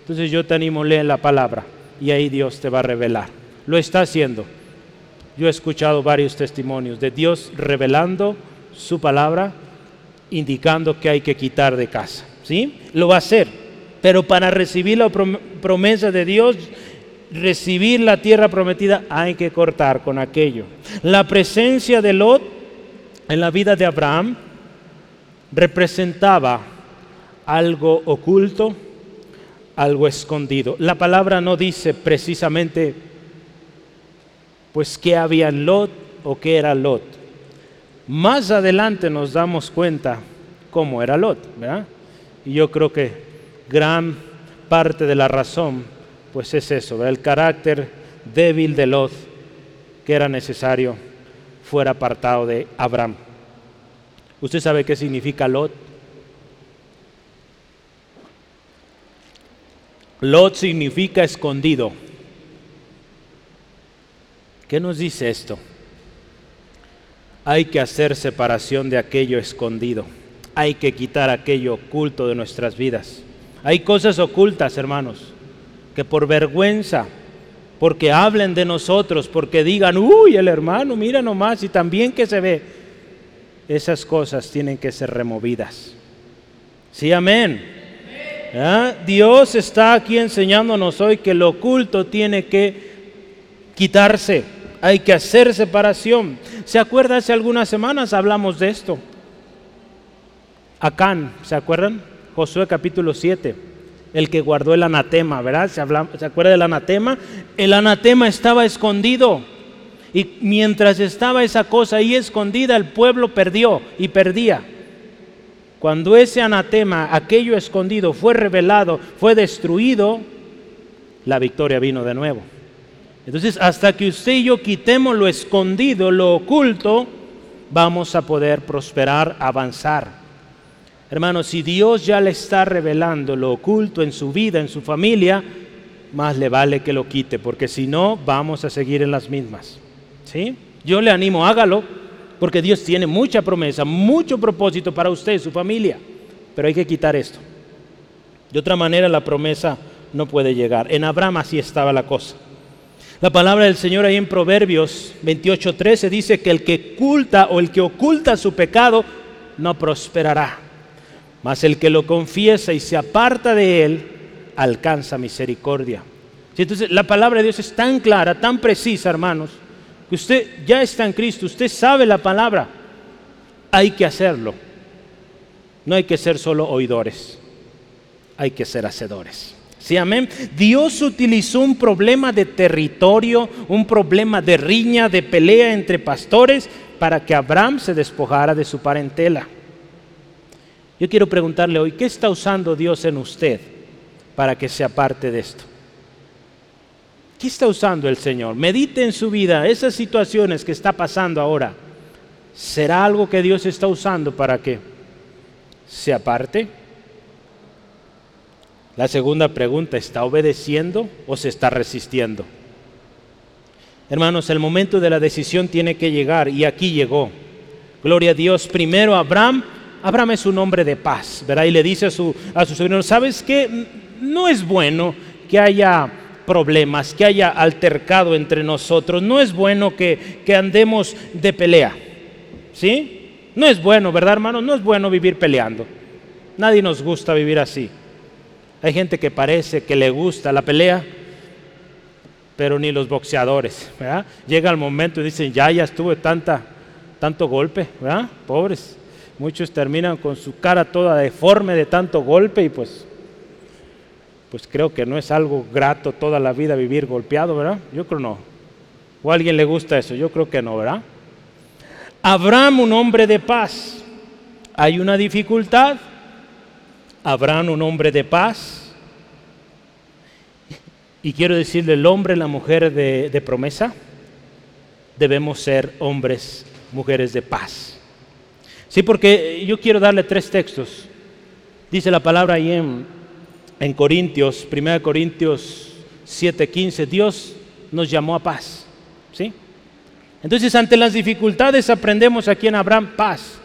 Entonces yo te animo, lee la palabra y ahí Dios te va a revelar. Lo está haciendo. Yo he escuchado varios testimonios de Dios revelando su palabra, indicando que hay que quitar de casa. ¿Sí? Lo va a hacer. Pero para recibir la promesa de Dios, recibir la tierra prometida, hay que cortar con aquello. La presencia de Lot en la vida de Abraham representaba algo oculto, algo escondido. La palabra no dice precisamente pues qué había en Lot o qué era Lot. Más adelante nos damos cuenta cómo era Lot, ¿verdad? Y yo creo que gran parte de la razón pues es eso, el carácter débil de Lot que era necesario fuera apartado de Abraham. ¿Usted sabe qué significa Lot? Lot significa escondido. ¿Qué nos dice esto? Hay que hacer separación de aquello escondido. Hay que quitar aquello oculto de nuestras vidas. Hay cosas ocultas, hermanos, que por vergüenza, porque hablen de nosotros, porque digan, uy, el hermano, mira nomás, y también que se ve, esas cosas tienen que ser removidas. Sí, amén. ¿Ah? Dios está aquí enseñándonos hoy que lo oculto tiene que quitarse, hay que hacer separación. ¿Se acuerda? Hace algunas semanas hablamos de esto. Acán, ¿se acuerdan? Josué capítulo 7, el que guardó el anatema, ¿verdad? ¿Se, ¿Se acuerda del anatema? El anatema estaba escondido. Y mientras estaba esa cosa ahí escondida, el pueblo perdió y perdía. Cuando ese anatema, aquello escondido, fue revelado, fue destruido, la victoria vino de nuevo. Entonces, hasta que usted y yo quitemos lo escondido, lo oculto, vamos a poder prosperar, avanzar. Hermanos, si Dios ya le está revelando lo oculto en su vida, en su familia, más le vale que lo quite, porque si no, vamos a seguir en las mismas. ¿Sí? Yo le animo, hágalo, porque Dios tiene mucha promesa, mucho propósito para usted y su familia. Pero hay que quitar esto. De otra manera la promesa no puede llegar. En Abraham así estaba la cosa. La palabra del Señor ahí en Proverbios 28:13 dice que el que oculta o el que oculta su pecado no prosperará. Mas el que lo confiesa y se aparta de él alcanza misericordia. Entonces la palabra de Dios es tan clara, tan precisa, hermanos, que usted ya está en Cristo, usted sabe la palabra, hay que hacerlo. No hay que ser solo oidores, hay que ser hacedores. Sí, amén. Dios utilizó un problema de territorio, un problema de riña, de pelea entre pastores, para que Abraham se despojara de su parentela. Yo quiero preguntarle hoy, ¿qué está usando Dios en usted para que sea parte de esto? ¿Qué está usando el Señor? Medite en su vida, esas situaciones que está pasando ahora. ¿Será algo que Dios está usando para que se aparte? La segunda pregunta, ¿está obedeciendo o se está resistiendo? Hermanos, el momento de la decisión tiene que llegar y aquí llegó. Gloria a Dios. Primero Abraham, Abraham es un hombre de paz, ¿verdad? Y le dice a su, a su sobrino, ¿sabes qué? No es bueno que haya problemas, que haya altercado entre nosotros. No es bueno que, andemos de pelea. ¿Sí? No es bueno, ¿verdad, hermano? No es bueno vivir peleando. Nadie nos gusta vivir así. Hay gente que parece que le gusta la pelea, pero ni los boxeadores, ¿verdad? Llega el momento y dicen, ya, ya estuve tanta, tanto golpe, ¿verdad? Pobres. Muchos terminan con su cara toda deforme de tanto golpe y pues pues creo que no es algo grato toda la vida vivir golpeado, ¿verdad? Yo creo no. ¿O a alguien le gusta eso? Yo creo que no, ¿verdad? Abraham, un hombre de paz. Hay una dificultad. Abraham, un hombre de paz. Y quiero decirle, el hombre la mujer de, de promesa, debemos ser hombres, mujeres de paz. Sí, porque yo quiero darle tres textos. Dice la palabra ahí en en Corintios, 1 Corintios 7:15, Dios nos llamó a paz. ¿Sí? Entonces, ante las dificultades aprendemos aquí en Abraham paz.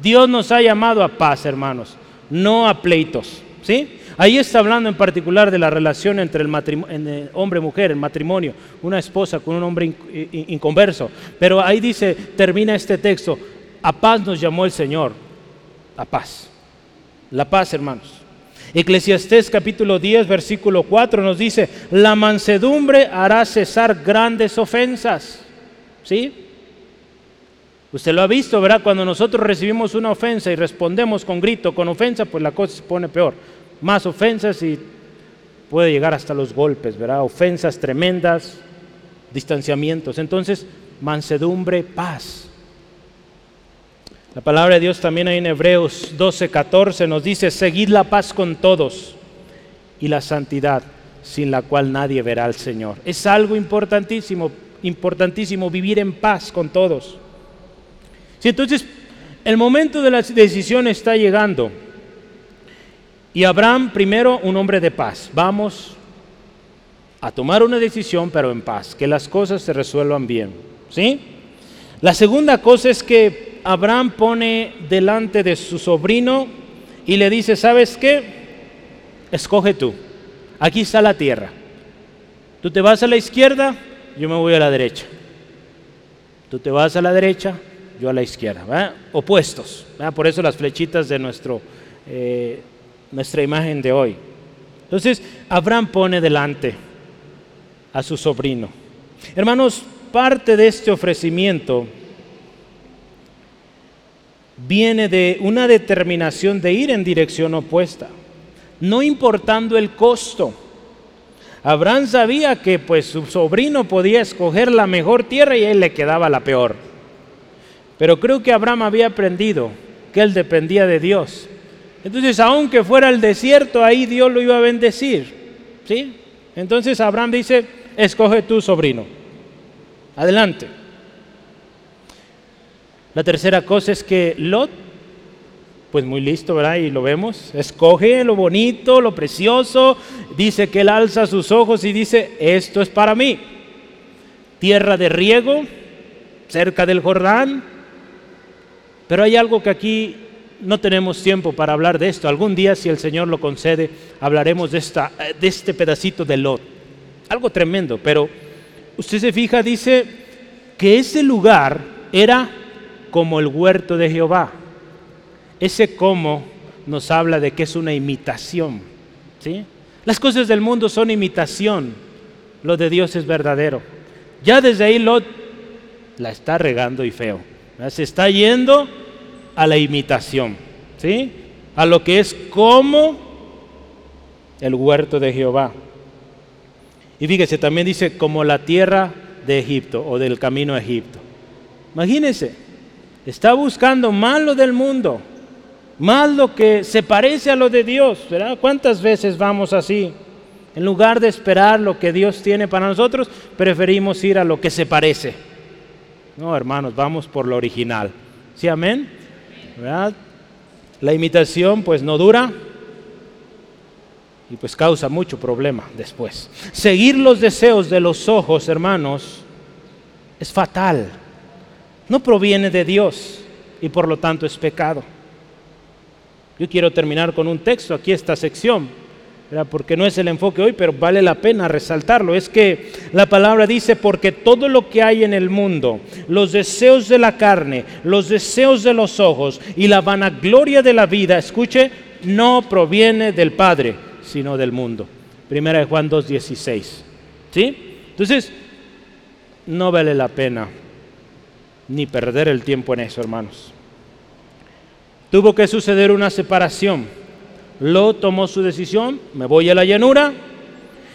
Dios nos ha llamado a paz, hermanos, no a pleitos. ¿Sí? Ahí está hablando en particular de la relación entre el, el hombre-mujer, el matrimonio, una esposa con un hombre inconverso. Pero ahí dice, termina este texto, a paz nos llamó el Señor, a paz. La paz, hermanos. Eclesiastés capítulo 10, versículo 4 nos dice, la mansedumbre hará cesar grandes ofensas. ¿Sí? Usted lo ha visto, ¿verdad? Cuando nosotros recibimos una ofensa y respondemos con grito, con ofensa, pues la cosa se pone peor. Más ofensas y puede llegar hasta los golpes, ¿verdad? Ofensas tremendas, distanciamientos. Entonces, mansedumbre, paz. La palabra de Dios también ahí en Hebreos 12, 14 nos dice, seguid la paz con todos y la santidad, sin la cual nadie verá al Señor. Es algo importantísimo, importantísimo vivir en paz con todos. Si entonces el momento de la decisión está llegando, y Abraham, primero, un hombre de paz. Vamos a tomar una decisión, pero en paz, que las cosas se resuelvan bien. ¿Sí? La segunda cosa es que Abraham pone delante de su sobrino y le dice, ¿sabes qué? Escoge tú. Aquí está la tierra. Tú te vas a la izquierda, yo me voy a la derecha. Tú te vas a la derecha, yo a la izquierda. Opuestos. Por eso las flechitas de nuestro, eh, nuestra imagen de hoy. Entonces, Abraham pone delante a su sobrino. Hermanos, parte de este ofrecimiento viene de una determinación de ir en dirección opuesta, no importando el costo. Abraham sabía que pues su sobrino podía escoger la mejor tierra y él le quedaba la peor. Pero creo que Abraham había aprendido que él dependía de Dios. Entonces, aunque fuera el desierto, ahí Dios lo iba a bendecir. ¿Sí? Entonces Abraham dice, escoge tu sobrino. Adelante. La tercera cosa es que Lot, pues muy listo, ¿verdad? Y lo vemos, escoge lo bonito, lo precioso, dice que él alza sus ojos y dice, esto es para mí. Tierra de riego, cerca del Jordán. Pero hay algo que aquí no tenemos tiempo para hablar de esto. Algún día, si el Señor lo concede, hablaremos de, esta, de este pedacito de Lot. Algo tremendo, pero usted se fija, dice que ese lugar era como el huerto de Jehová. Ese como nos habla de que es una imitación. ¿sí? Las cosas del mundo son imitación, lo de Dios es verdadero. Ya desde ahí Lot la está regando y feo. Se está yendo a la imitación, ¿sí? a lo que es como el huerto de Jehová. Y fíjese, también dice como la tierra de Egipto o del camino a Egipto. Imagínense, Está buscando más lo del mundo, más lo que se parece a lo de Dios. ¿Cuántas veces vamos así? En lugar de esperar lo que Dios tiene para nosotros, preferimos ir a lo que se parece. No, hermanos, vamos por lo original. ¿Sí, amén? ¿Verdad? La imitación pues no dura y pues causa mucho problema después. Seguir los deseos de los ojos, hermanos, es fatal no proviene de Dios y por lo tanto es pecado. Yo quiero terminar con un texto aquí, esta sección, porque no es el enfoque hoy, pero vale la pena resaltarlo. Es que la palabra dice, porque todo lo que hay en el mundo, los deseos de la carne, los deseos de los ojos y la vanagloria de la vida, escuche, no proviene del Padre, sino del mundo. Primera de Juan 2.16. ¿Sí? Entonces, no vale la pena ni perder el tiempo en eso, hermanos. Tuvo que suceder una separación. Lo tomó su decisión, me voy a la llanura.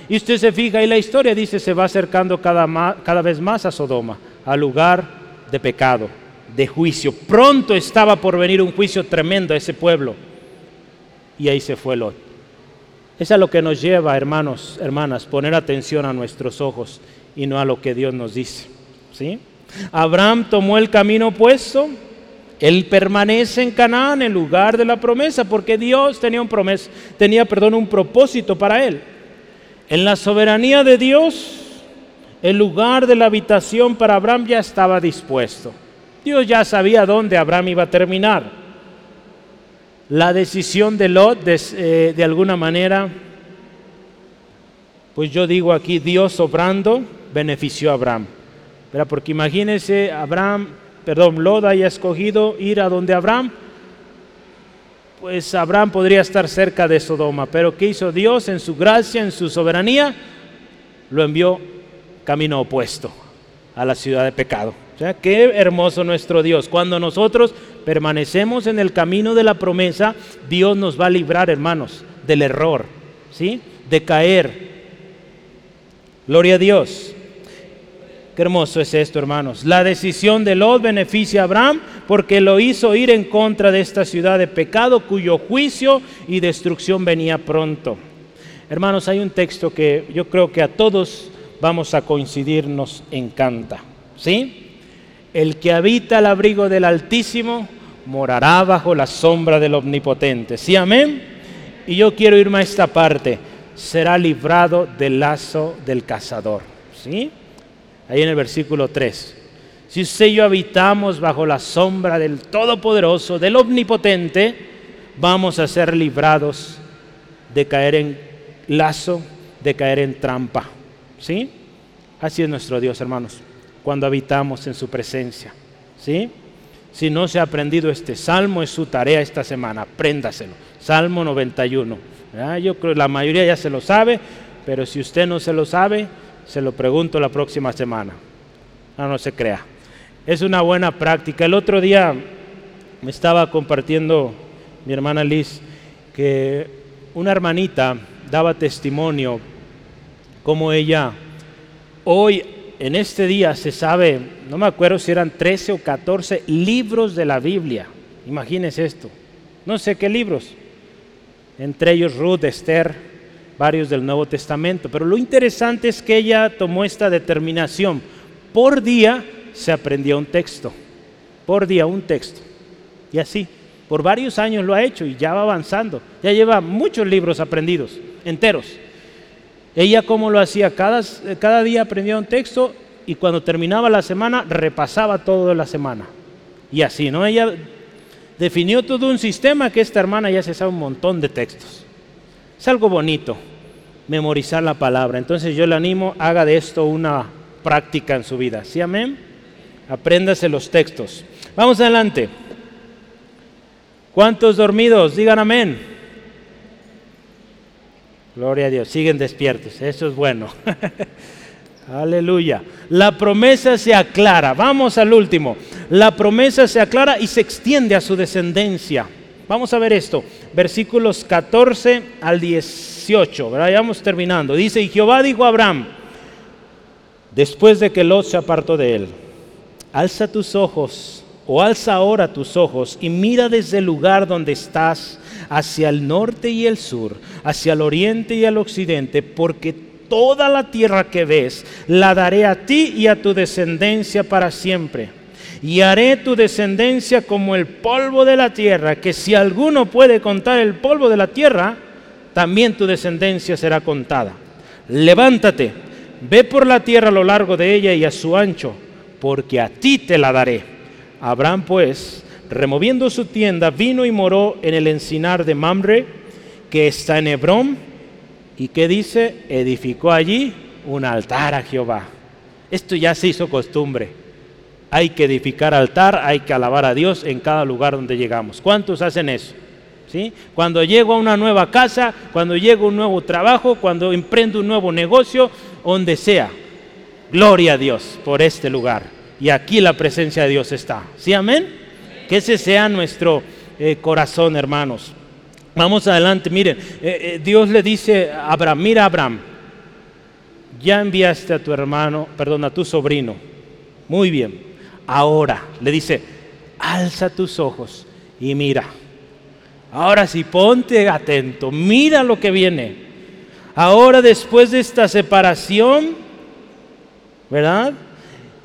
Y usted se fija y la historia dice, se va acercando cada, vez más a Sodoma, al lugar de pecado, de juicio. Pronto estaba por venir un juicio tremendo a ese pueblo. Y ahí se fue Lot. Es a lo que nos lleva, hermanos, hermanas, poner atención a nuestros ojos y no a lo que Dios nos dice. ¿Sí? Abraham tomó el camino opuesto. Él permanece en Canaán, en lugar de la promesa, porque Dios tenía un promesa, tenía, perdón, un propósito para él. En la soberanía de Dios, el lugar de la habitación para Abraham ya estaba dispuesto. Dios ya sabía dónde Abraham iba a terminar. La decisión de Lot, de, eh, alguna manera, pues yo digo aquí, Dios obrando, benefició a Abraham. Porque imagínense, Abraham, perdón, Lot haya escogido ir a donde Abraham, pues Abraham podría estar cerca de Sodoma. Pero ¿qué hizo Dios en su gracia, en su soberanía? Lo envió camino opuesto a la ciudad de pecado. O sea, qué hermoso nuestro Dios. Cuando nosotros permanecemos en el camino de la promesa, Dios nos va a librar, hermanos, del error, ¿sí? De caer. Gloria a Dios. Qué hermoso es esto, hermanos. La decisión de Lot beneficia a Abraham porque lo hizo ir en contra de esta ciudad de pecado cuyo juicio y destrucción venía pronto. Hermanos, hay un texto que yo creo que a todos vamos a coincidir nos encanta. ¿Sí? El que habita al abrigo del Altísimo morará bajo la sombra del Omnipotente. ¿Sí, amén? Y yo quiero irme a esta parte. Será librado del lazo del cazador. ¿Sí? Ahí en el versículo 3. Si usted y yo habitamos bajo la sombra del Todopoderoso, del Omnipotente, vamos a ser librados de caer en lazo, de caer en trampa. ¿Sí? Así es nuestro Dios, hermanos, cuando habitamos en su presencia. ¿Sí? Si no se ha aprendido este salmo, es su tarea esta semana, apréndaselo. Salmo 91. Yo creo que la mayoría ya se lo sabe, pero si usted no se lo sabe, se lo pregunto la próxima semana. No, no se crea. Es una buena práctica. El otro día me estaba compartiendo mi hermana Liz que una hermanita daba testimonio como ella hoy en este día se sabe, no me acuerdo si eran 13 o 14 libros de la Biblia. Imagínense esto. No sé qué libros. Entre ellos Ruth, Esther, varios del Nuevo Testamento. Pero lo interesante es que ella tomó esta determinación. Por día se aprendía un texto. Por día un texto. Y así. Por varios años lo ha hecho y ya va avanzando. Ya lleva muchos libros aprendidos, enteros. Ella cómo lo hacía, cada, cada día aprendía un texto y cuando terminaba la semana repasaba todo de la semana. Y así, ¿no? Ella definió todo un sistema que esta hermana ya se sabe un montón de textos. Es algo bonito, memorizar la palabra. Entonces yo le animo, haga de esto una práctica en su vida. ¿Sí, amén? Apréndase los textos. Vamos adelante. ¿Cuántos dormidos? Digan amén. Gloria a Dios, siguen despiertos, eso es bueno. [LAUGHS] Aleluya. La promesa se aclara. Vamos al último. La promesa se aclara y se extiende a su descendencia. Vamos a ver esto. Versículos 14 al 18. Vayamos terminando. Dice, y Jehová dijo a Abraham, después de que Lot se apartó de él, alza tus ojos, o alza ahora tus ojos, y mira desde el lugar donde estás hacia el norte y el sur, hacia el oriente y el occidente, porque toda la tierra que ves la daré a ti y a tu descendencia para siempre. Y haré tu descendencia como el polvo de la tierra, que si alguno puede contar el polvo de la tierra, también tu descendencia será contada. Levántate, ve por la tierra a lo largo de ella y a su ancho, porque a ti te la daré. Abraham pues removiendo su tienda, vino y moró en el encinar de Mamre, que está en Hebrón, y que dice, edificó allí un altar a Jehová. Esto ya se hizo costumbre. Hay que edificar altar, hay que alabar a Dios en cada lugar donde llegamos. ¿Cuántos hacen eso? ¿Sí? Cuando llego a una nueva casa, cuando llego a un nuevo trabajo, cuando emprendo un nuevo negocio, donde sea. Gloria a Dios por este lugar. Y aquí la presencia de Dios está. ¿Sí, amén? Que ese sea nuestro eh, corazón, hermanos. Vamos adelante, miren, eh, eh, Dios le dice a Abraham, mira Abraham, ya enviaste a tu hermano, perdón, a tu sobrino. Muy bien. Ahora le dice, alza tus ojos y mira. Ahora sí, ponte atento, mira lo que viene. Ahora después de esta separación, ¿verdad?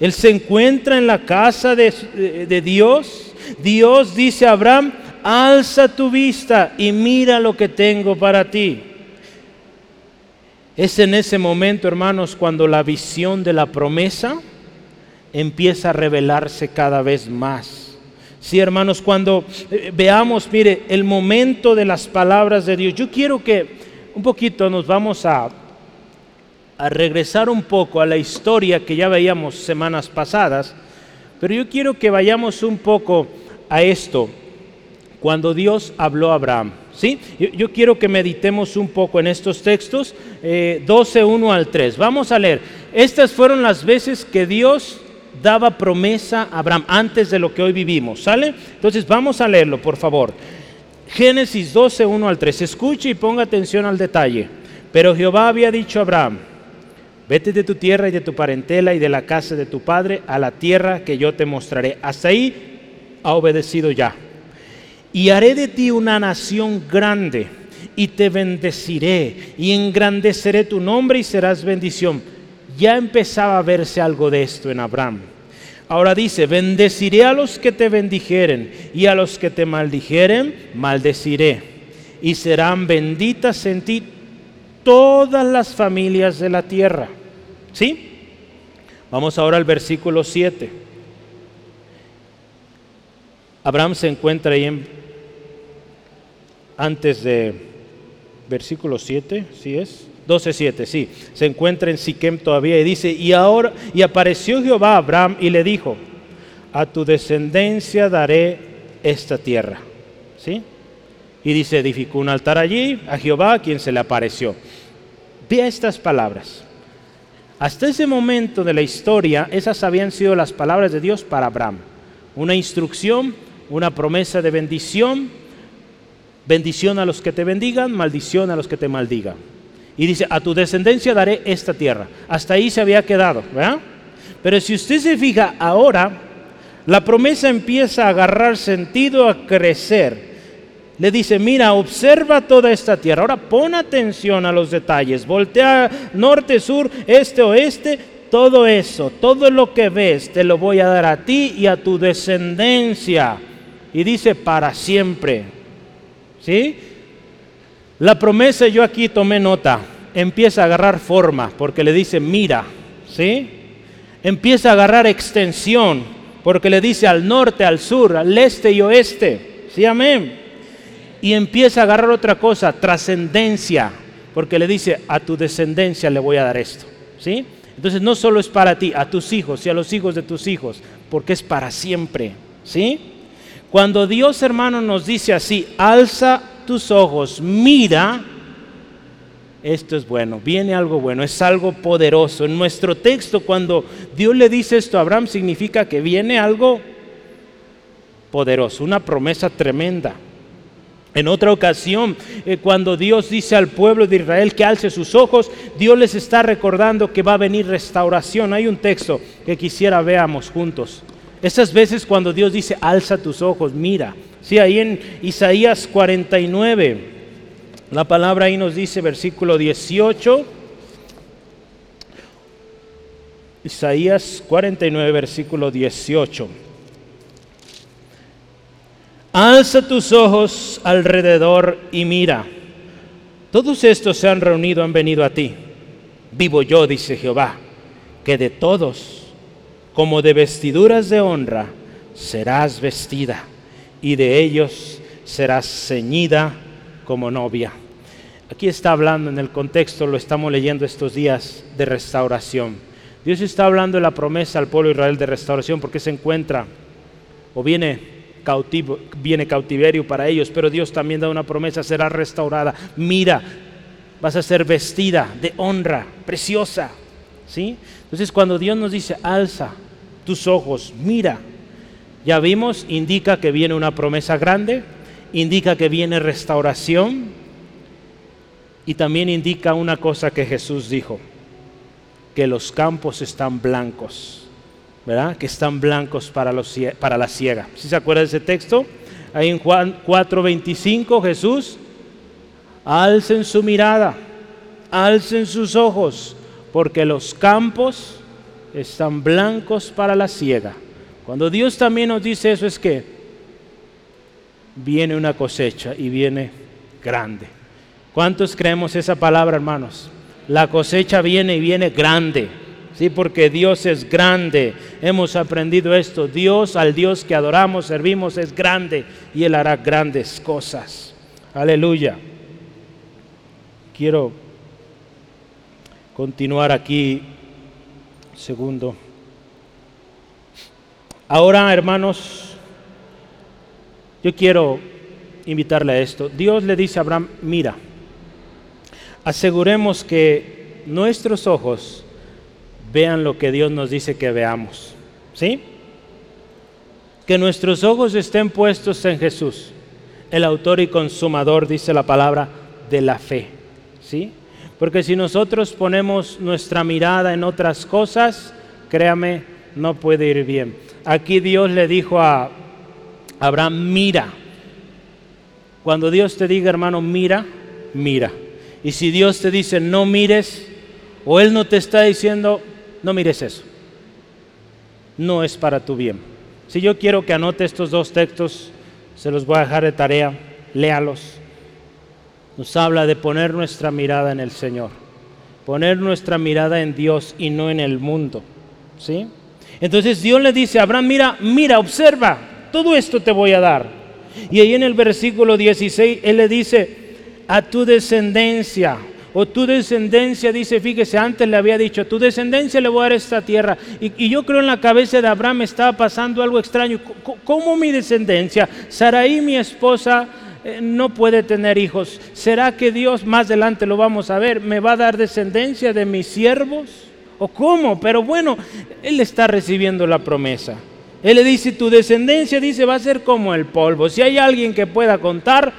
Él se encuentra en la casa de Dios Dios dice a Abraham, alza tu vista y mira lo que tengo para ti. Es en ese momento, hermanos, cuando la visión de la promesa empieza a revelarse cada vez más. Sí, hermanos, cuando eh, veamos, mire, el momento de las palabras de Dios, yo quiero que un poquito nos vamos a, a regresar un poco a la historia que ya veíamos semanas pasadas pero yo quiero que vayamos un poco a esto, cuando Dios habló a Abraham. ¿sí? Yo, quiero que meditemos un poco en estos textos, eh, 12, 1 al 3. Vamos a leer. Estas fueron las veces que Dios daba promesa a Abraham antes de lo que hoy vivimos. ¿Sale? Entonces vamos a leerlo, por favor. Génesis 12, 1 al 3. Escuche y ponga atención al detalle. Pero Jehová había dicho a Abraham, Vete de tu tierra y de tu parentela y de la casa de tu padre a la tierra que yo te mostraré. Hasta ahí ha obedecido ya. Y haré de ti una nación grande y te bendeciré y engrandeceré tu nombre y serás bendición. Ya empezaba a verse algo de esto en Abraham. Ahora dice, bendeciré a los que te bendijeren y a los que te maldijeren, maldeciré. Y serán benditas en ti todas las familias de la tierra. ¿Sí? Vamos ahora al versículo 7. Abraham se encuentra ahí en, antes de versículo 7, ¿sí es? 12:7, sí. Se encuentra en Siquem todavía y dice, "Y ahora y apareció Jehová a Abraham y le dijo: A tu descendencia daré esta tierra." ¿Sí? Y dice, edificó un altar allí a Jehová, quien se le apareció. Vea estas palabras. Hasta ese momento de la historia, esas habían sido las palabras de Dios para Abraham. Una instrucción, una promesa de bendición, bendición a los que te bendigan, maldición a los que te maldigan. Y dice, a tu descendencia daré esta tierra. Hasta ahí se había quedado, ¿verdad? Pero si usted se fija ahora, la promesa empieza a agarrar sentido, a crecer. Le dice, mira, observa toda esta tierra. Ahora pon atención a los detalles. Voltea norte, sur, este, oeste. Todo eso, todo lo que ves, te lo voy a dar a ti y a tu descendencia. Y dice, para siempre. ¿Sí? La promesa, yo aquí tomé nota, empieza a agarrar forma, porque le dice, mira, ¿sí? Empieza a agarrar extensión, porque le dice al norte, al sur, al este y oeste. ¿Sí, amén? Y empieza a agarrar otra cosa, trascendencia, porque le dice, a tu descendencia le voy a dar esto. ¿Sí? Entonces no solo es para ti, a tus hijos y a los hijos de tus hijos, porque es para siempre. ¿Sí? Cuando Dios, hermano, nos dice así, alza tus ojos, mira, esto es bueno, viene algo bueno, es algo poderoso. En nuestro texto, cuando Dios le dice esto a Abraham, significa que viene algo poderoso, una promesa tremenda. En otra ocasión, eh, cuando Dios dice al pueblo de Israel que alce sus ojos, Dios les está recordando que va a venir restauración. Hay un texto que quisiera veamos juntos. Esas veces cuando Dios dice, alza tus ojos, mira. Sí, ahí en Isaías 49, la palabra ahí nos dice, versículo 18. Isaías 49, versículo 18. Alza tus ojos alrededor y mira. Todos estos se han reunido, han venido a ti. Vivo yo, dice Jehová, que de todos, como de vestiduras de honra, serás vestida, y de ellos serás ceñida como novia. Aquí está hablando en el contexto, lo estamos leyendo estos días de restauración. Dios está hablando de la promesa al pueblo de Israel de restauración porque se encuentra o viene cautivo, viene cautiverio para ellos, pero Dios también da una promesa, será restaurada. Mira, vas a ser vestida de honra, preciosa. ¿Sí? Entonces cuando Dios nos dice, alza tus ojos, mira, ya vimos, indica que viene una promesa grande, indica que viene restauración y también indica una cosa que Jesús dijo, que los campos están blancos, ¿verdad? Que están blancos para, los, para la ciega. ¿Sí se acuerda de ese texto? Ahí en Juan 4:25 Jesús, alcen su mirada, alcen sus ojos, porque los campos están blancos para la ciega. Cuando Dios también nos dice eso es que viene una cosecha y viene grande. ¿Cuántos creemos esa palabra, hermanos? La cosecha viene y viene grande. Sí, porque Dios es grande. Hemos aprendido esto. Dios, al Dios que adoramos, servimos, es grande y Él hará grandes cosas. Aleluya. Quiero continuar aquí. Segundo. Ahora, hermanos, yo quiero invitarle a esto. Dios le dice a Abraham, mira, aseguremos que nuestros ojos vean lo que Dios nos dice que veamos. ¿Sí? Que nuestros ojos estén puestos en Jesús, el autor y consumador, dice la palabra, de la fe. ¿Sí? Porque si nosotros ponemos nuestra mirada en otras cosas, créame, no puede ir bien. Aquí Dios le dijo a Abraham, mira. Cuando Dios te diga, hermano, mira, mira. Y si Dios te dice, no mires, o Él no te está diciendo, no mires eso. No es para tu bien. Si yo quiero que anote estos dos textos, se los voy a dejar de tarea, léalos. Nos habla de poner nuestra mirada en el Señor, poner nuestra mirada en Dios y no en el mundo. ¿Sí? Entonces Dios le dice a Abraham, mira, mira, observa, todo esto te voy a dar. Y ahí en el versículo 16, Él le dice, a tu descendencia, o tu descendencia, dice, fíjese, antes le había dicho, tu descendencia le voy a dar esta tierra. Y, yo creo en la cabeza de Abraham estaba pasando algo extraño. ¿Cómo mi descendencia? Saraí, mi esposa, eh, no puede tener hijos. ¿Será que Dios, más adelante lo vamos a ver, me va a dar descendencia de mis siervos? ¿O cómo? Pero bueno, Él está recibiendo la promesa. Él le dice, tu descendencia, dice, va a ser como el polvo. Si hay alguien que pueda contar,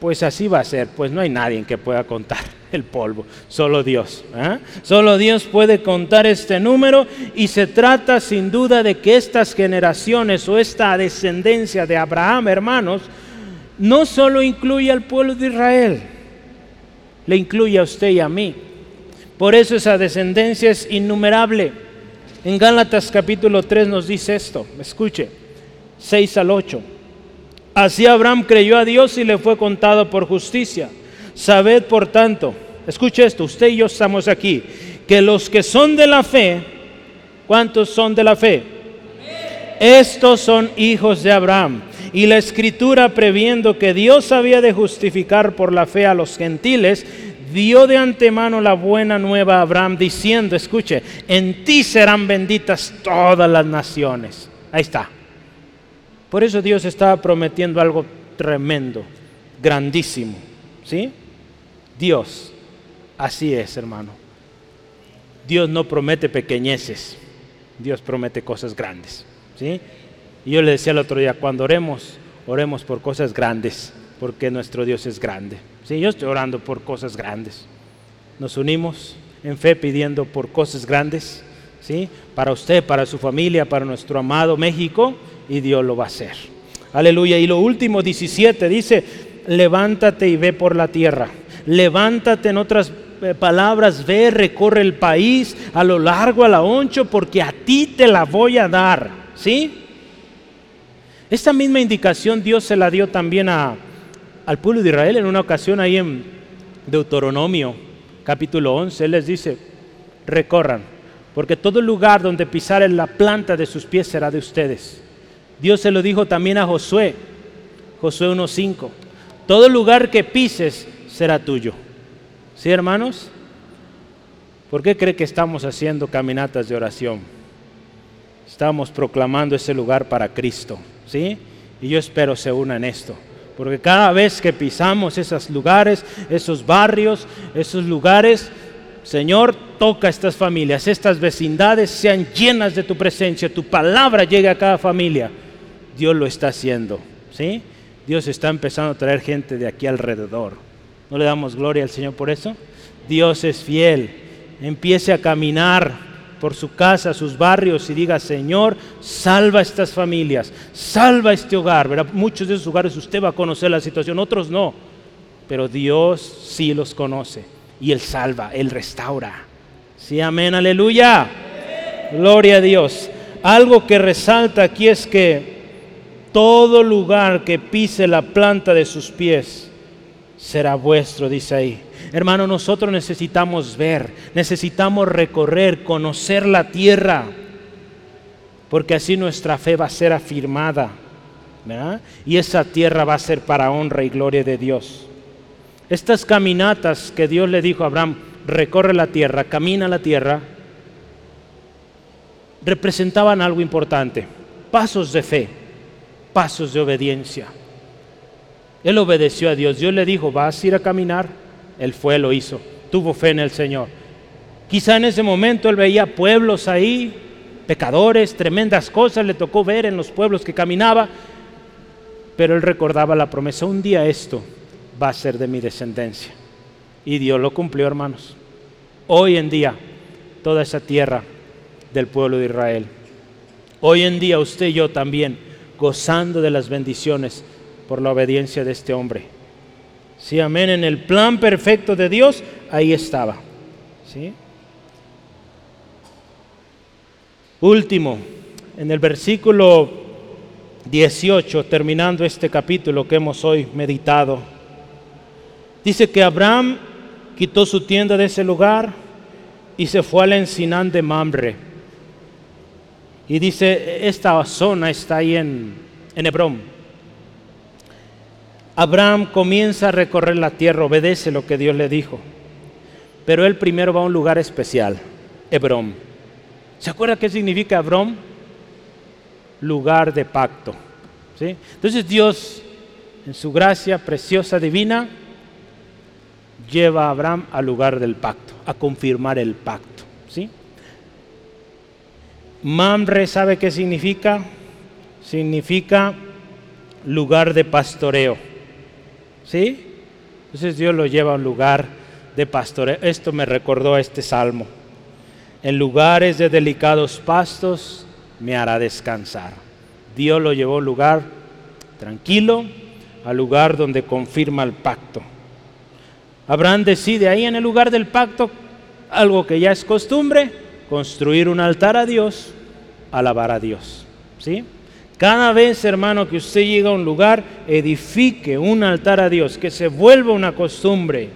pues así va a ser. Pues no hay nadie que pueda contar [LAUGHS] el polvo, solo Dios. ¿eh? Solo Dios puede contar este número y se trata sin duda de que estas generaciones o esta descendencia de Abraham, hermanos, no solo incluye al pueblo de Israel, le incluye a usted y a mí. Por eso esa descendencia es innumerable. En Gálatas capítulo 3 nos dice esto, escuche, 6 al 8. Así Abraham creyó a Dios y le fue contado por justicia. Sabed por tanto, escuche esto, usted y yo estamos aquí, que los que son de la fe, ¿cuántos son de la fe? Estos son hijos de Abraham. Y la escritura previendo que Dios había de justificar por la fe a los gentiles, dio de antemano la buena nueva a Abraham diciendo, escuche, en ti serán benditas todas las naciones. Ahí está. Por eso Dios estaba prometiendo algo tremendo, grandísimo. ¿Sí? Dios, así es, hermano. Dios no promete pequeñeces, Dios promete cosas grandes. ¿Sí? Y yo le decía el otro día, cuando oremos, oremos por cosas grandes, porque nuestro Dios es grande. Sí, yo estoy orando por cosas grandes. Nos unimos en fe pidiendo por cosas grandes, ¿sí? Para usted, para su familia, para nuestro amado México, y Dios lo va a hacer. Aleluya. Y lo último, 17, dice, levántate y ve por la tierra. Levántate en otras eh, palabras, ve, recorre el país a lo largo, a lo ancho, porque a ti te la voy a dar. ¿Sí? Esta misma indicación Dios se la dio también a, al pueblo de Israel en una ocasión ahí en Deuteronomio capítulo 11. Él les dice, recorran, porque todo lugar donde pisaren la planta de sus pies será de ustedes. Dios se lo dijo también a Josué, Josué 1.5, todo lugar que pises será tuyo. ¿Sí, hermanos? ¿Por qué cree que estamos haciendo caminatas de oración? Estamos proclamando ese lugar para Cristo, ¿sí? Y yo espero se una en esto. Porque cada vez que pisamos esos lugares, esos barrios, esos lugares, Señor, toca a estas familias, estas vecindades sean llenas de tu presencia, tu palabra llegue a cada familia. Dios lo está haciendo, ¿sí? Dios está empezando a traer gente de aquí alrededor. ¿No le damos gloria al Señor por eso? Dios es fiel. Empiece a caminar por su casa, sus barrios y diga, Señor, salva estas familias, salva este hogar. ¿verdad? Muchos de esos hogares usted va a conocer la situación, otros no, pero Dios sí los conoce y Él salva, Él restaura. Sí, amén, aleluya. Gloria a Dios. Algo que resalta aquí es que todo lugar que pise la planta de sus pies será vuestro, dice ahí. Hermano, nosotros necesitamos ver, necesitamos recorrer, conocer la tierra, porque así nuestra fe va a ser afirmada. Y esa tierra va a ser para honra y gloria de Dios. Estas caminatas que Dios le dijo a Abraham, recorre la tierra, camina la tierra, representaban algo importante, pasos de fe, pasos de obediencia. Él obedeció a Dios, Dios le dijo, vas a ir a caminar, él fue, lo hizo. Tuvo fe en el Señor. Quizá en ese momento él veía pueblos ahí, pecadores, tremendas cosas le tocó ver en los pueblos que caminaba, pero él recordaba la promesa, un día esto va a ser de mi descendencia. Y Dios lo cumplió, hermanos. Hoy en día, toda esa tierra del pueblo de Israel. Hoy en día usted y yo también, gozando de las bendiciones por la obediencia de este hombre. Sí, amén. En el plan perfecto de Dios, ahí estaba. ¿Sí? Último, en el versículo 18, terminando este capítulo que hemos hoy meditado, dice que Abraham quitó su tienda de ese lugar y se fue al encinán de Mamre. Y dice, esta zona está ahí en, en Hebrón. Abraham comienza a recorrer la tierra, obedece lo que Dios le dijo. Pero él primero va a un lugar especial, Hebrón. ¿Se acuerda qué significa Hebrón? Lugar de pacto. ¿sí? Entonces Dios en su gracia preciosa divina, lleva a Abraham al lugar del pacto, a confirmar el pacto. ¿sí? Mamre, ¿sabe qué significa? Significa lugar de pastoreo. ¿Sí? Entonces Dios lo lleva a un lugar de pastoreo. Esto me recordó este salmo. En lugares de delicados pastos me hará descansar. Dios lo llevó a un lugar tranquilo, al lugar donde confirma el pacto. Abraham decide ahí en el lugar del pacto, algo que ya es costumbre, construir un altar a Dios, alabar a Dios. ¿Sí? Cada vez, hermano, que usted llega a un lugar, edifique un altar a Dios, que se vuelva una costumbre.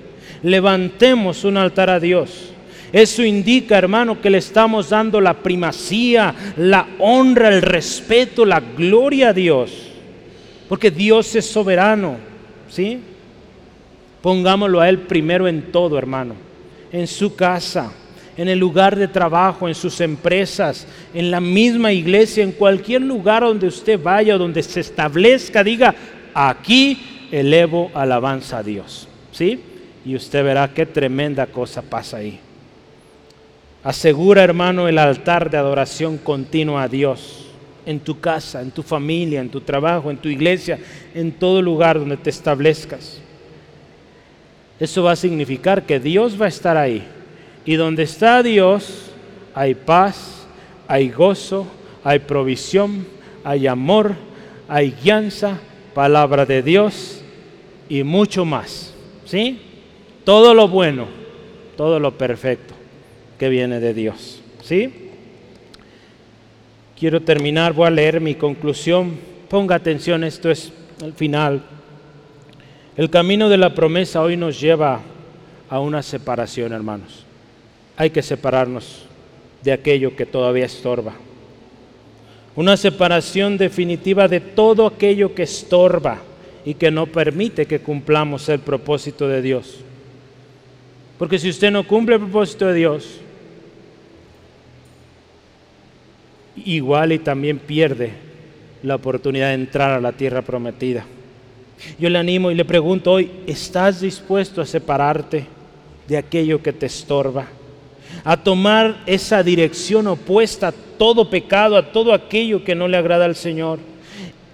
Levantemos un altar a Dios. Eso indica, hermano, que le estamos dando la primacía, la honra, el respeto, la gloria a Dios. Porque Dios es soberano, ¿sí? Pongámoslo a Él primero en todo, hermano. En su casa, en el lugar de trabajo, en sus empresas, en la misma iglesia, en cualquier lugar donde usted vaya, donde se establezca, diga, aquí elevo alabanza a Dios. ¿Sí? Y usted verá qué tremenda cosa pasa ahí. Asegura, hermano, el altar de adoración continua a Dios en tu casa, en tu familia, en tu trabajo, en tu iglesia, en todo lugar donde te establezcas. Eso va a significar que Dios va a estar ahí y donde está Dios hay paz, hay gozo, hay provisión, hay amor, hay guianza, palabra de Dios y mucho más. ¿Sí? Todo lo bueno, todo lo perfecto que viene de Dios. ¿Sí? Quiero terminar, voy a leer mi conclusión. Ponga atención, esto es el final. El camino de la promesa hoy nos lleva a una separación, hermanos hay que separarnos de aquello que todavía estorba. Una separación definitiva de todo aquello que estorba y que no permite que cumplamos el propósito de Dios. Porque si usted no cumple el propósito de Dios, igual y también pierde la oportunidad de entrar a la tierra prometida. Yo le animo y le pregunto hoy, ¿estás dispuesto a separarte de aquello que te estorba? A tomar esa dirección opuesta a todo pecado, a todo aquello que no le agrada al Señor.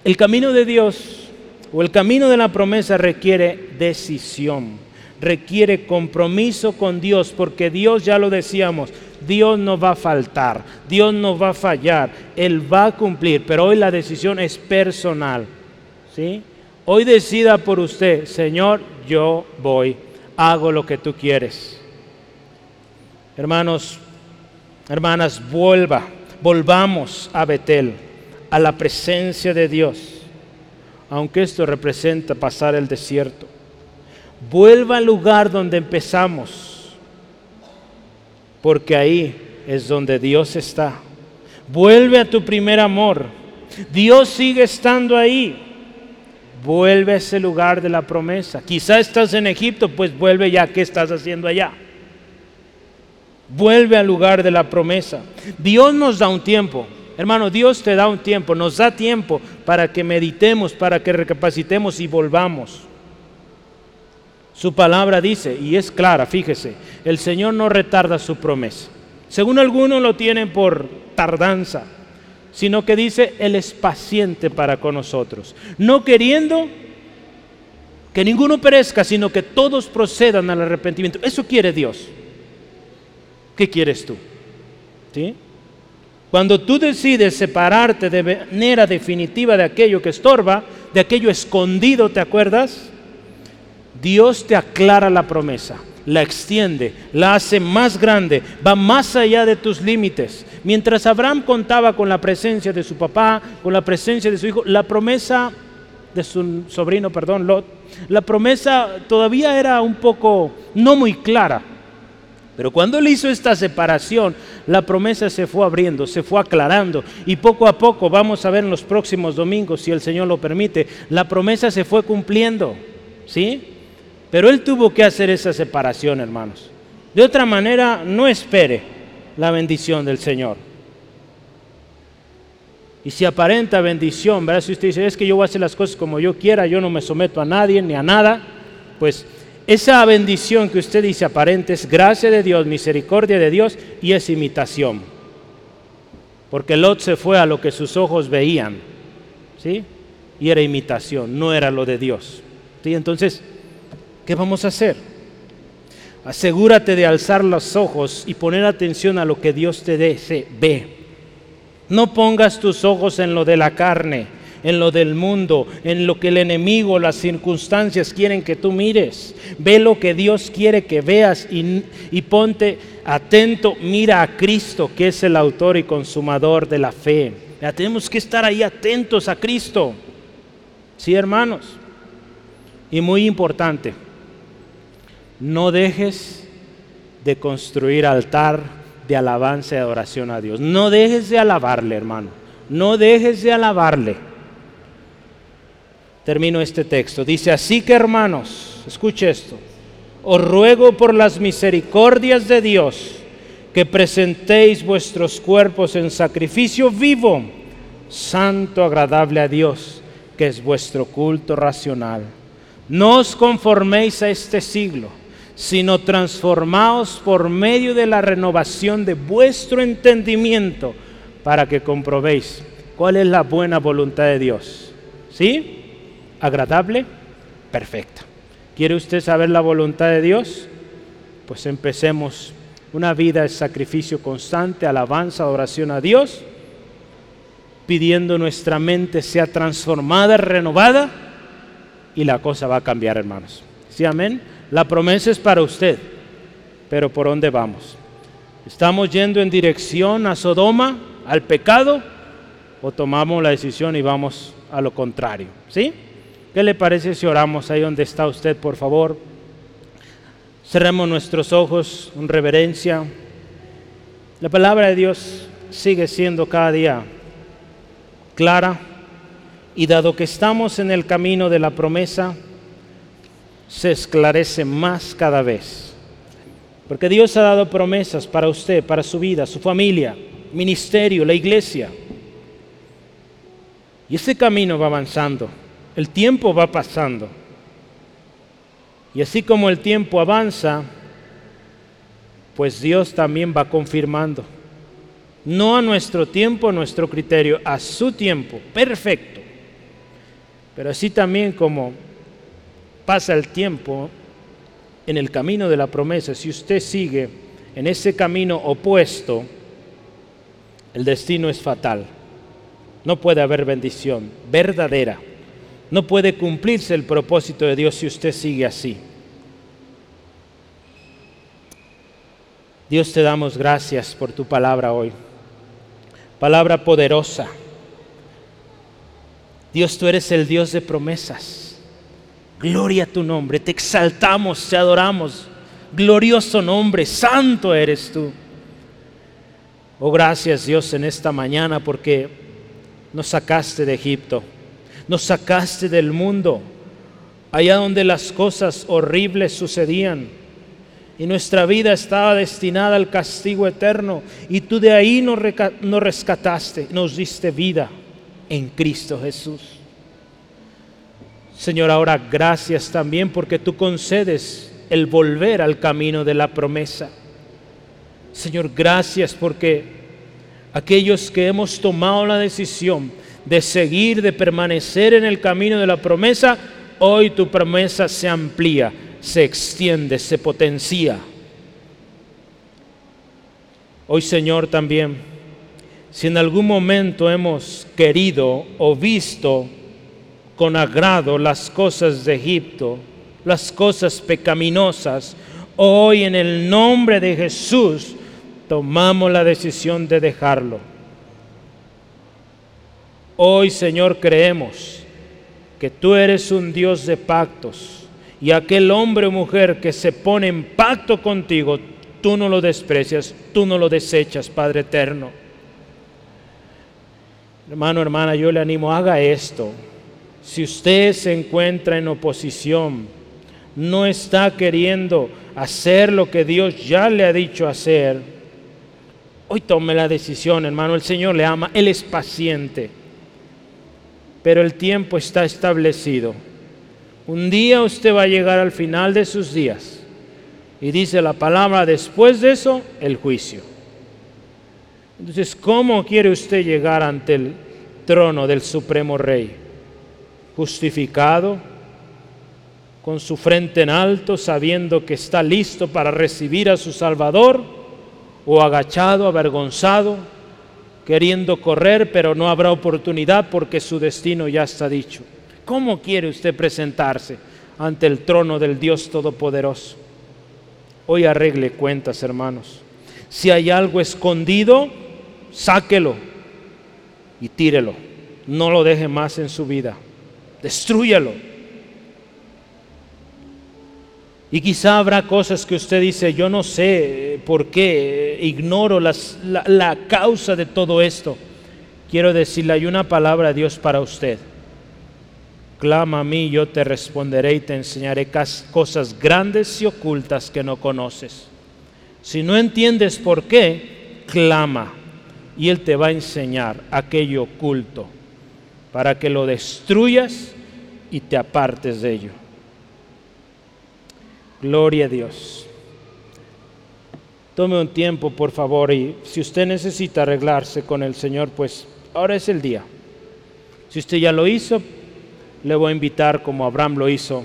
El camino de Dios o el camino de la promesa requiere decisión, requiere compromiso con Dios, porque Dios, ya lo decíamos, Dios no va a faltar, Dios no va a fallar, Él va a cumplir, pero hoy la decisión es personal. ¿sí? Hoy decida por usted, Señor, yo voy, hago lo que tú quieres. Hermanos, hermanas, vuelva, volvamos a Betel, a la presencia de Dios, aunque esto representa pasar el desierto. Vuelva al lugar donde empezamos, porque ahí es donde Dios está. Vuelve a tu primer amor. Dios sigue estando ahí. Vuelve a ese lugar de la promesa. Quizá estás en Egipto, pues vuelve ya. ¿Qué estás haciendo allá? Vuelve al lugar de la promesa. Dios nos da un tiempo. Hermano, Dios te da un tiempo, nos da tiempo para que meditemos, para que recapacitemos y volvamos. Su palabra dice, y es clara, fíjese, el Señor no retarda su promesa. Según algunos lo tienen por tardanza, sino que dice, Él es paciente para con nosotros, no queriendo que ninguno perezca, sino que todos procedan al arrepentimiento. Eso quiere Dios. ¿Qué quieres tú? ¿Sí? Cuando tú decides separarte de manera definitiva de aquello que estorba, de aquello escondido, ¿te acuerdas? Dios te aclara la promesa, la extiende, la hace más grande, va más allá de tus límites. Mientras Abraham contaba con la presencia de su papá, con la presencia de su hijo, la promesa de su sobrino, perdón, Lot, la promesa todavía era un poco no muy clara. Pero cuando él hizo esta separación, la promesa se fue abriendo, se fue aclarando y poco a poco, vamos a ver en los próximos domingos, si el Señor lo permite, la promesa se fue cumpliendo, ¿sí? Pero él tuvo que hacer esa separación, hermanos. De otra manera, no espere la bendición del Señor. Y si aparenta bendición, ¿verdad? Si usted dice, es que yo voy a hacer las cosas como yo quiera, yo no me someto a nadie ni a nada, pues esa bendición que usted dice aparente es gracia de Dios, misericordia de Dios y es imitación. Porque Lot se fue a lo que sus ojos veían, ¿sí? Y era imitación, no era lo de Dios. ¿Sí? Entonces, ¿qué vamos a hacer? Asegúrate de alzar los ojos y poner atención a lo que Dios te dice, ve. No pongas tus ojos en lo de la carne, en lo del mundo, en lo que el enemigo, las circunstancias quieren que tú mires. Ve lo que Dios quiere que veas y, ponte atento, mira a Cristo, que es el autor y consumador de la fe. Ya tenemos que estar ahí atentos a Cristo. Sí, hermanos. Y muy importante, no dejes de construir altar de alabanza y adoración a Dios. No dejes de alabarle, hermano. No dejes de alabarle. Termino este texto. Dice, así que hermanos, escuche esto. Os ruego por las misericordias de Dios que presentéis vuestros cuerpos en sacrificio vivo, santo, agradable a Dios, que es vuestro culto racional. No os conforméis a este siglo sino transformaos por medio de la renovación de vuestro entendimiento para que comprobéis cuál es la buena voluntad de Dios. ¿Sí? ¿Agradable? Perfecta. ¿Quiere usted saber la voluntad de Dios? Pues empecemos una vida de sacrificio constante, alabanza, oración a Dios, pidiendo nuestra mente sea transformada, renovada, y la cosa va a cambiar, hermanos. ¿Sí, amén? La promesa es para usted, pero ¿por dónde vamos? ¿Estamos yendo en dirección a Sodoma, al pecado, o tomamos la decisión y vamos a lo contrario? ¿Sí? ¿Qué le parece si oramos ahí donde está usted, por favor? Cerremos nuestros ojos en reverencia. La palabra de Dios sigue siendo cada día clara y dado que estamos en el camino de la promesa, se esclarece más cada vez. Porque Dios ha dado promesas para usted, para su vida, su familia, ministerio, la iglesia. Y ese camino va avanzando, el tiempo va pasando. Y así como el tiempo avanza, pues Dios también va confirmando. No a nuestro tiempo, a nuestro criterio, a su tiempo, perfecto. Pero así también como pasa el tiempo en el camino de la promesa, si usted sigue en ese camino opuesto, el destino es fatal. No puede haber bendición verdadera. No puede cumplirse el propósito de Dios si usted sigue así. Dios te damos gracias por tu palabra hoy. Palabra poderosa. Dios, tú eres el Dios de promesas. Gloria a tu nombre, te exaltamos, te adoramos. Glorioso nombre, santo eres tú. Oh, gracias Dios en esta mañana porque nos sacaste de Egipto, nos sacaste del mundo, allá donde las cosas horribles sucedían y nuestra vida estaba destinada al castigo eterno y tú de ahí nos, rescataste, nos diste vida en Cristo Jesús. Señor, ahora gracias también porque tú concedes el volver al camino de la promesa. Señor, gracias porque aquellos que hemos tomado la decisión de seguir, de permanecer en el camino de la promesa, hoy tu promesa se amplía, se extiende, se potencia. Hoy, Señor, también, si en algún momento hemos querido o visto con agrado las cosas de Egipto, las cosas pecaminosas. Hoy en el nombre de Jesús tomamos la decisión de dejarlo. Hoy, Señor, creemos que tú eres un Dios de pactos y aquel hombre o mujer que se pone en pacto contigo, tú no lo desprecias, tú no lo desechas, Padre eterno. Hermano, hermana, yo le animo, haga esto. Si usted se encuentra en oposición, no está queriendo hacer lo que Dios ya le ha dicho hacer, Hoy tome la decisión, hermano. El Señor le ama, Él es paciente. Pero el tiempo está establecido. Un día usted va a llegar al final de sus días. Y dice la palabra, después de eso, el juicio. Entonces, ¿cómo quiere usted llegar ante el trono del Supremo Rey? Justificado, con su frente en alto, sabiendo que está listo para recibir a su Salvador, o agachado, avergonzado, queriendo correr, pero no habrá oportunidad porque su destino ya está dicho. ¿Cómo quiere usted presentarse ante el trono del Dios Todopoderoso? Hoy arregle cuentas, hermanos. Si hay algo escondido, sáquelo y tírelo. No lo deje más en su vida. Destrúyalo. Y quizá habrá cosas que usted dice, yo no sé por qué, ignoro la, la, causa de todo esto. Quiero decirle, hay una palabra de Dios para usted. Clama a mí, yo te responderé y te enseñaré cosas grandes y ocultas que no conoces. Si no entiendes por qué, clama y Él te va a enseñar aquello oculto para que lo destruyas y te apartes de ello. Gloria a Dios. Tome un tiempo, por favor, y si usted necesita arreglarse con el Señor, pues ahora es el día. Si usted ya lo hizo, le voy a invitar como Abraham lo hizo.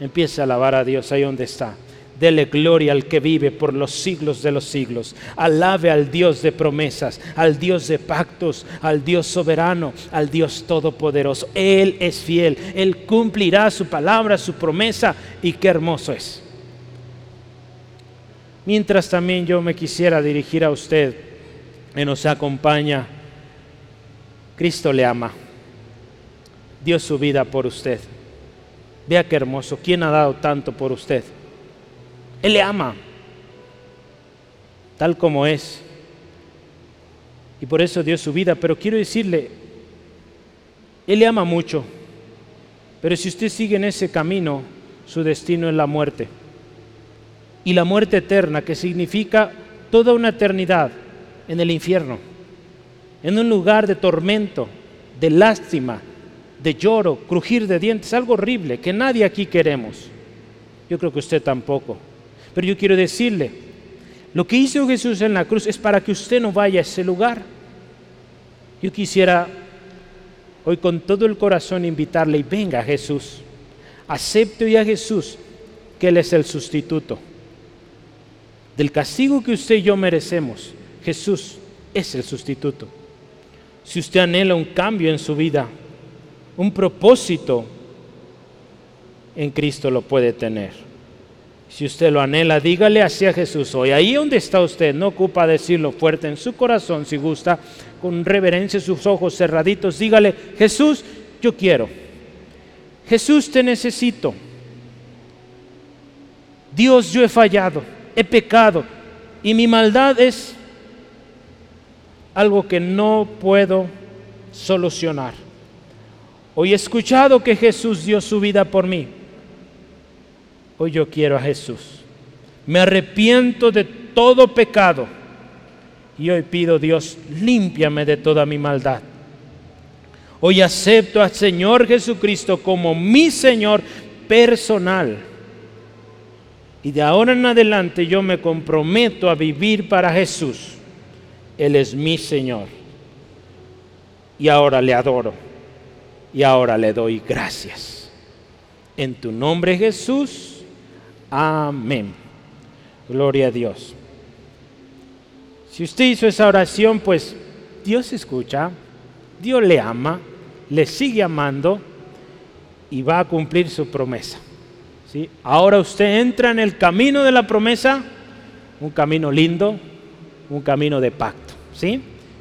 Empiece a alabar a Dios ahí donde está. Dele gloria al que vive por los siglos de los siglos. Alabe al Dios de promesas, al Dios de pactos, al Dios soberano, al Dios todopoderoso. Él es fiel, Él cumplirá su palabra, su promesa y qué hermoso es. Mientras también yo me quisiera dirigir a usted que nos acompaña, Cristo le ama, dio su vida por usted. Vea qué hermoso, ¿quién ha dado tanto por usted? Él le ama, tal como es. Y por eso dio su vida. Pero quiero decirle, Él le ama mucho. Pero si usted sigue en ese camino, su destino es la muerte. Y la muerte eterna, que significa toda una eternidad en el infierno, en un lugar de tormento, de lástima, de lloro, crujir de dientes, algo horrible que nadie aquí queremos. Yo creo que usted tampoco. Pero yo quiero decirle, lo que hizo Jesús en la cruz es para que usted no vaya a ese lugar. Yo quisiera hoy con todo el corazón invitarle y venga Jesús. Acepte hoy a Jesús que Él es el sustituto. Del castigo que usted y yo merecemos, Jesús es el sustituto. Si usted anhela un cambio en su vida, un propósito, en Cristo lo puede tener. Si usted lo anhela, dígale hacia Jesús hoy. Ahí donde está usted, no ocupa decirlo fuerte en su corazón, si gusta, con reverencia, sus ojos cerraditos, dígale, Jesús, yo quiero. Jesús, te necesito. Dios, yo he fallado, he pecado y mi maldad es algo que no puedo solucionar. Hoy he escuchado que Jesús dio su vida por mí Hoy yo quiero a Jesús. Me arrepiento de todo pecado. Y hoy pido, Dios, límpiame de toda mi maldad. Hoy acepto al Señor Jesucristo como mi Señor personal. Y de ahora en adelante yo me comprometo a vivir para Jesús. Él es mi Señor. Y ahora le adoro. Y ahora le doy gracias. En tu nombre Jesús. Amén. Gloria a Dios. Si usted hizo esa oración, pues Dios escucha, Dios le ama, le sigue amando y va a cumplir su promesa. ¿Sí? Ahora usted entra en el camino de la promesa, un camino lindo, un camino de pacto. ¿sí?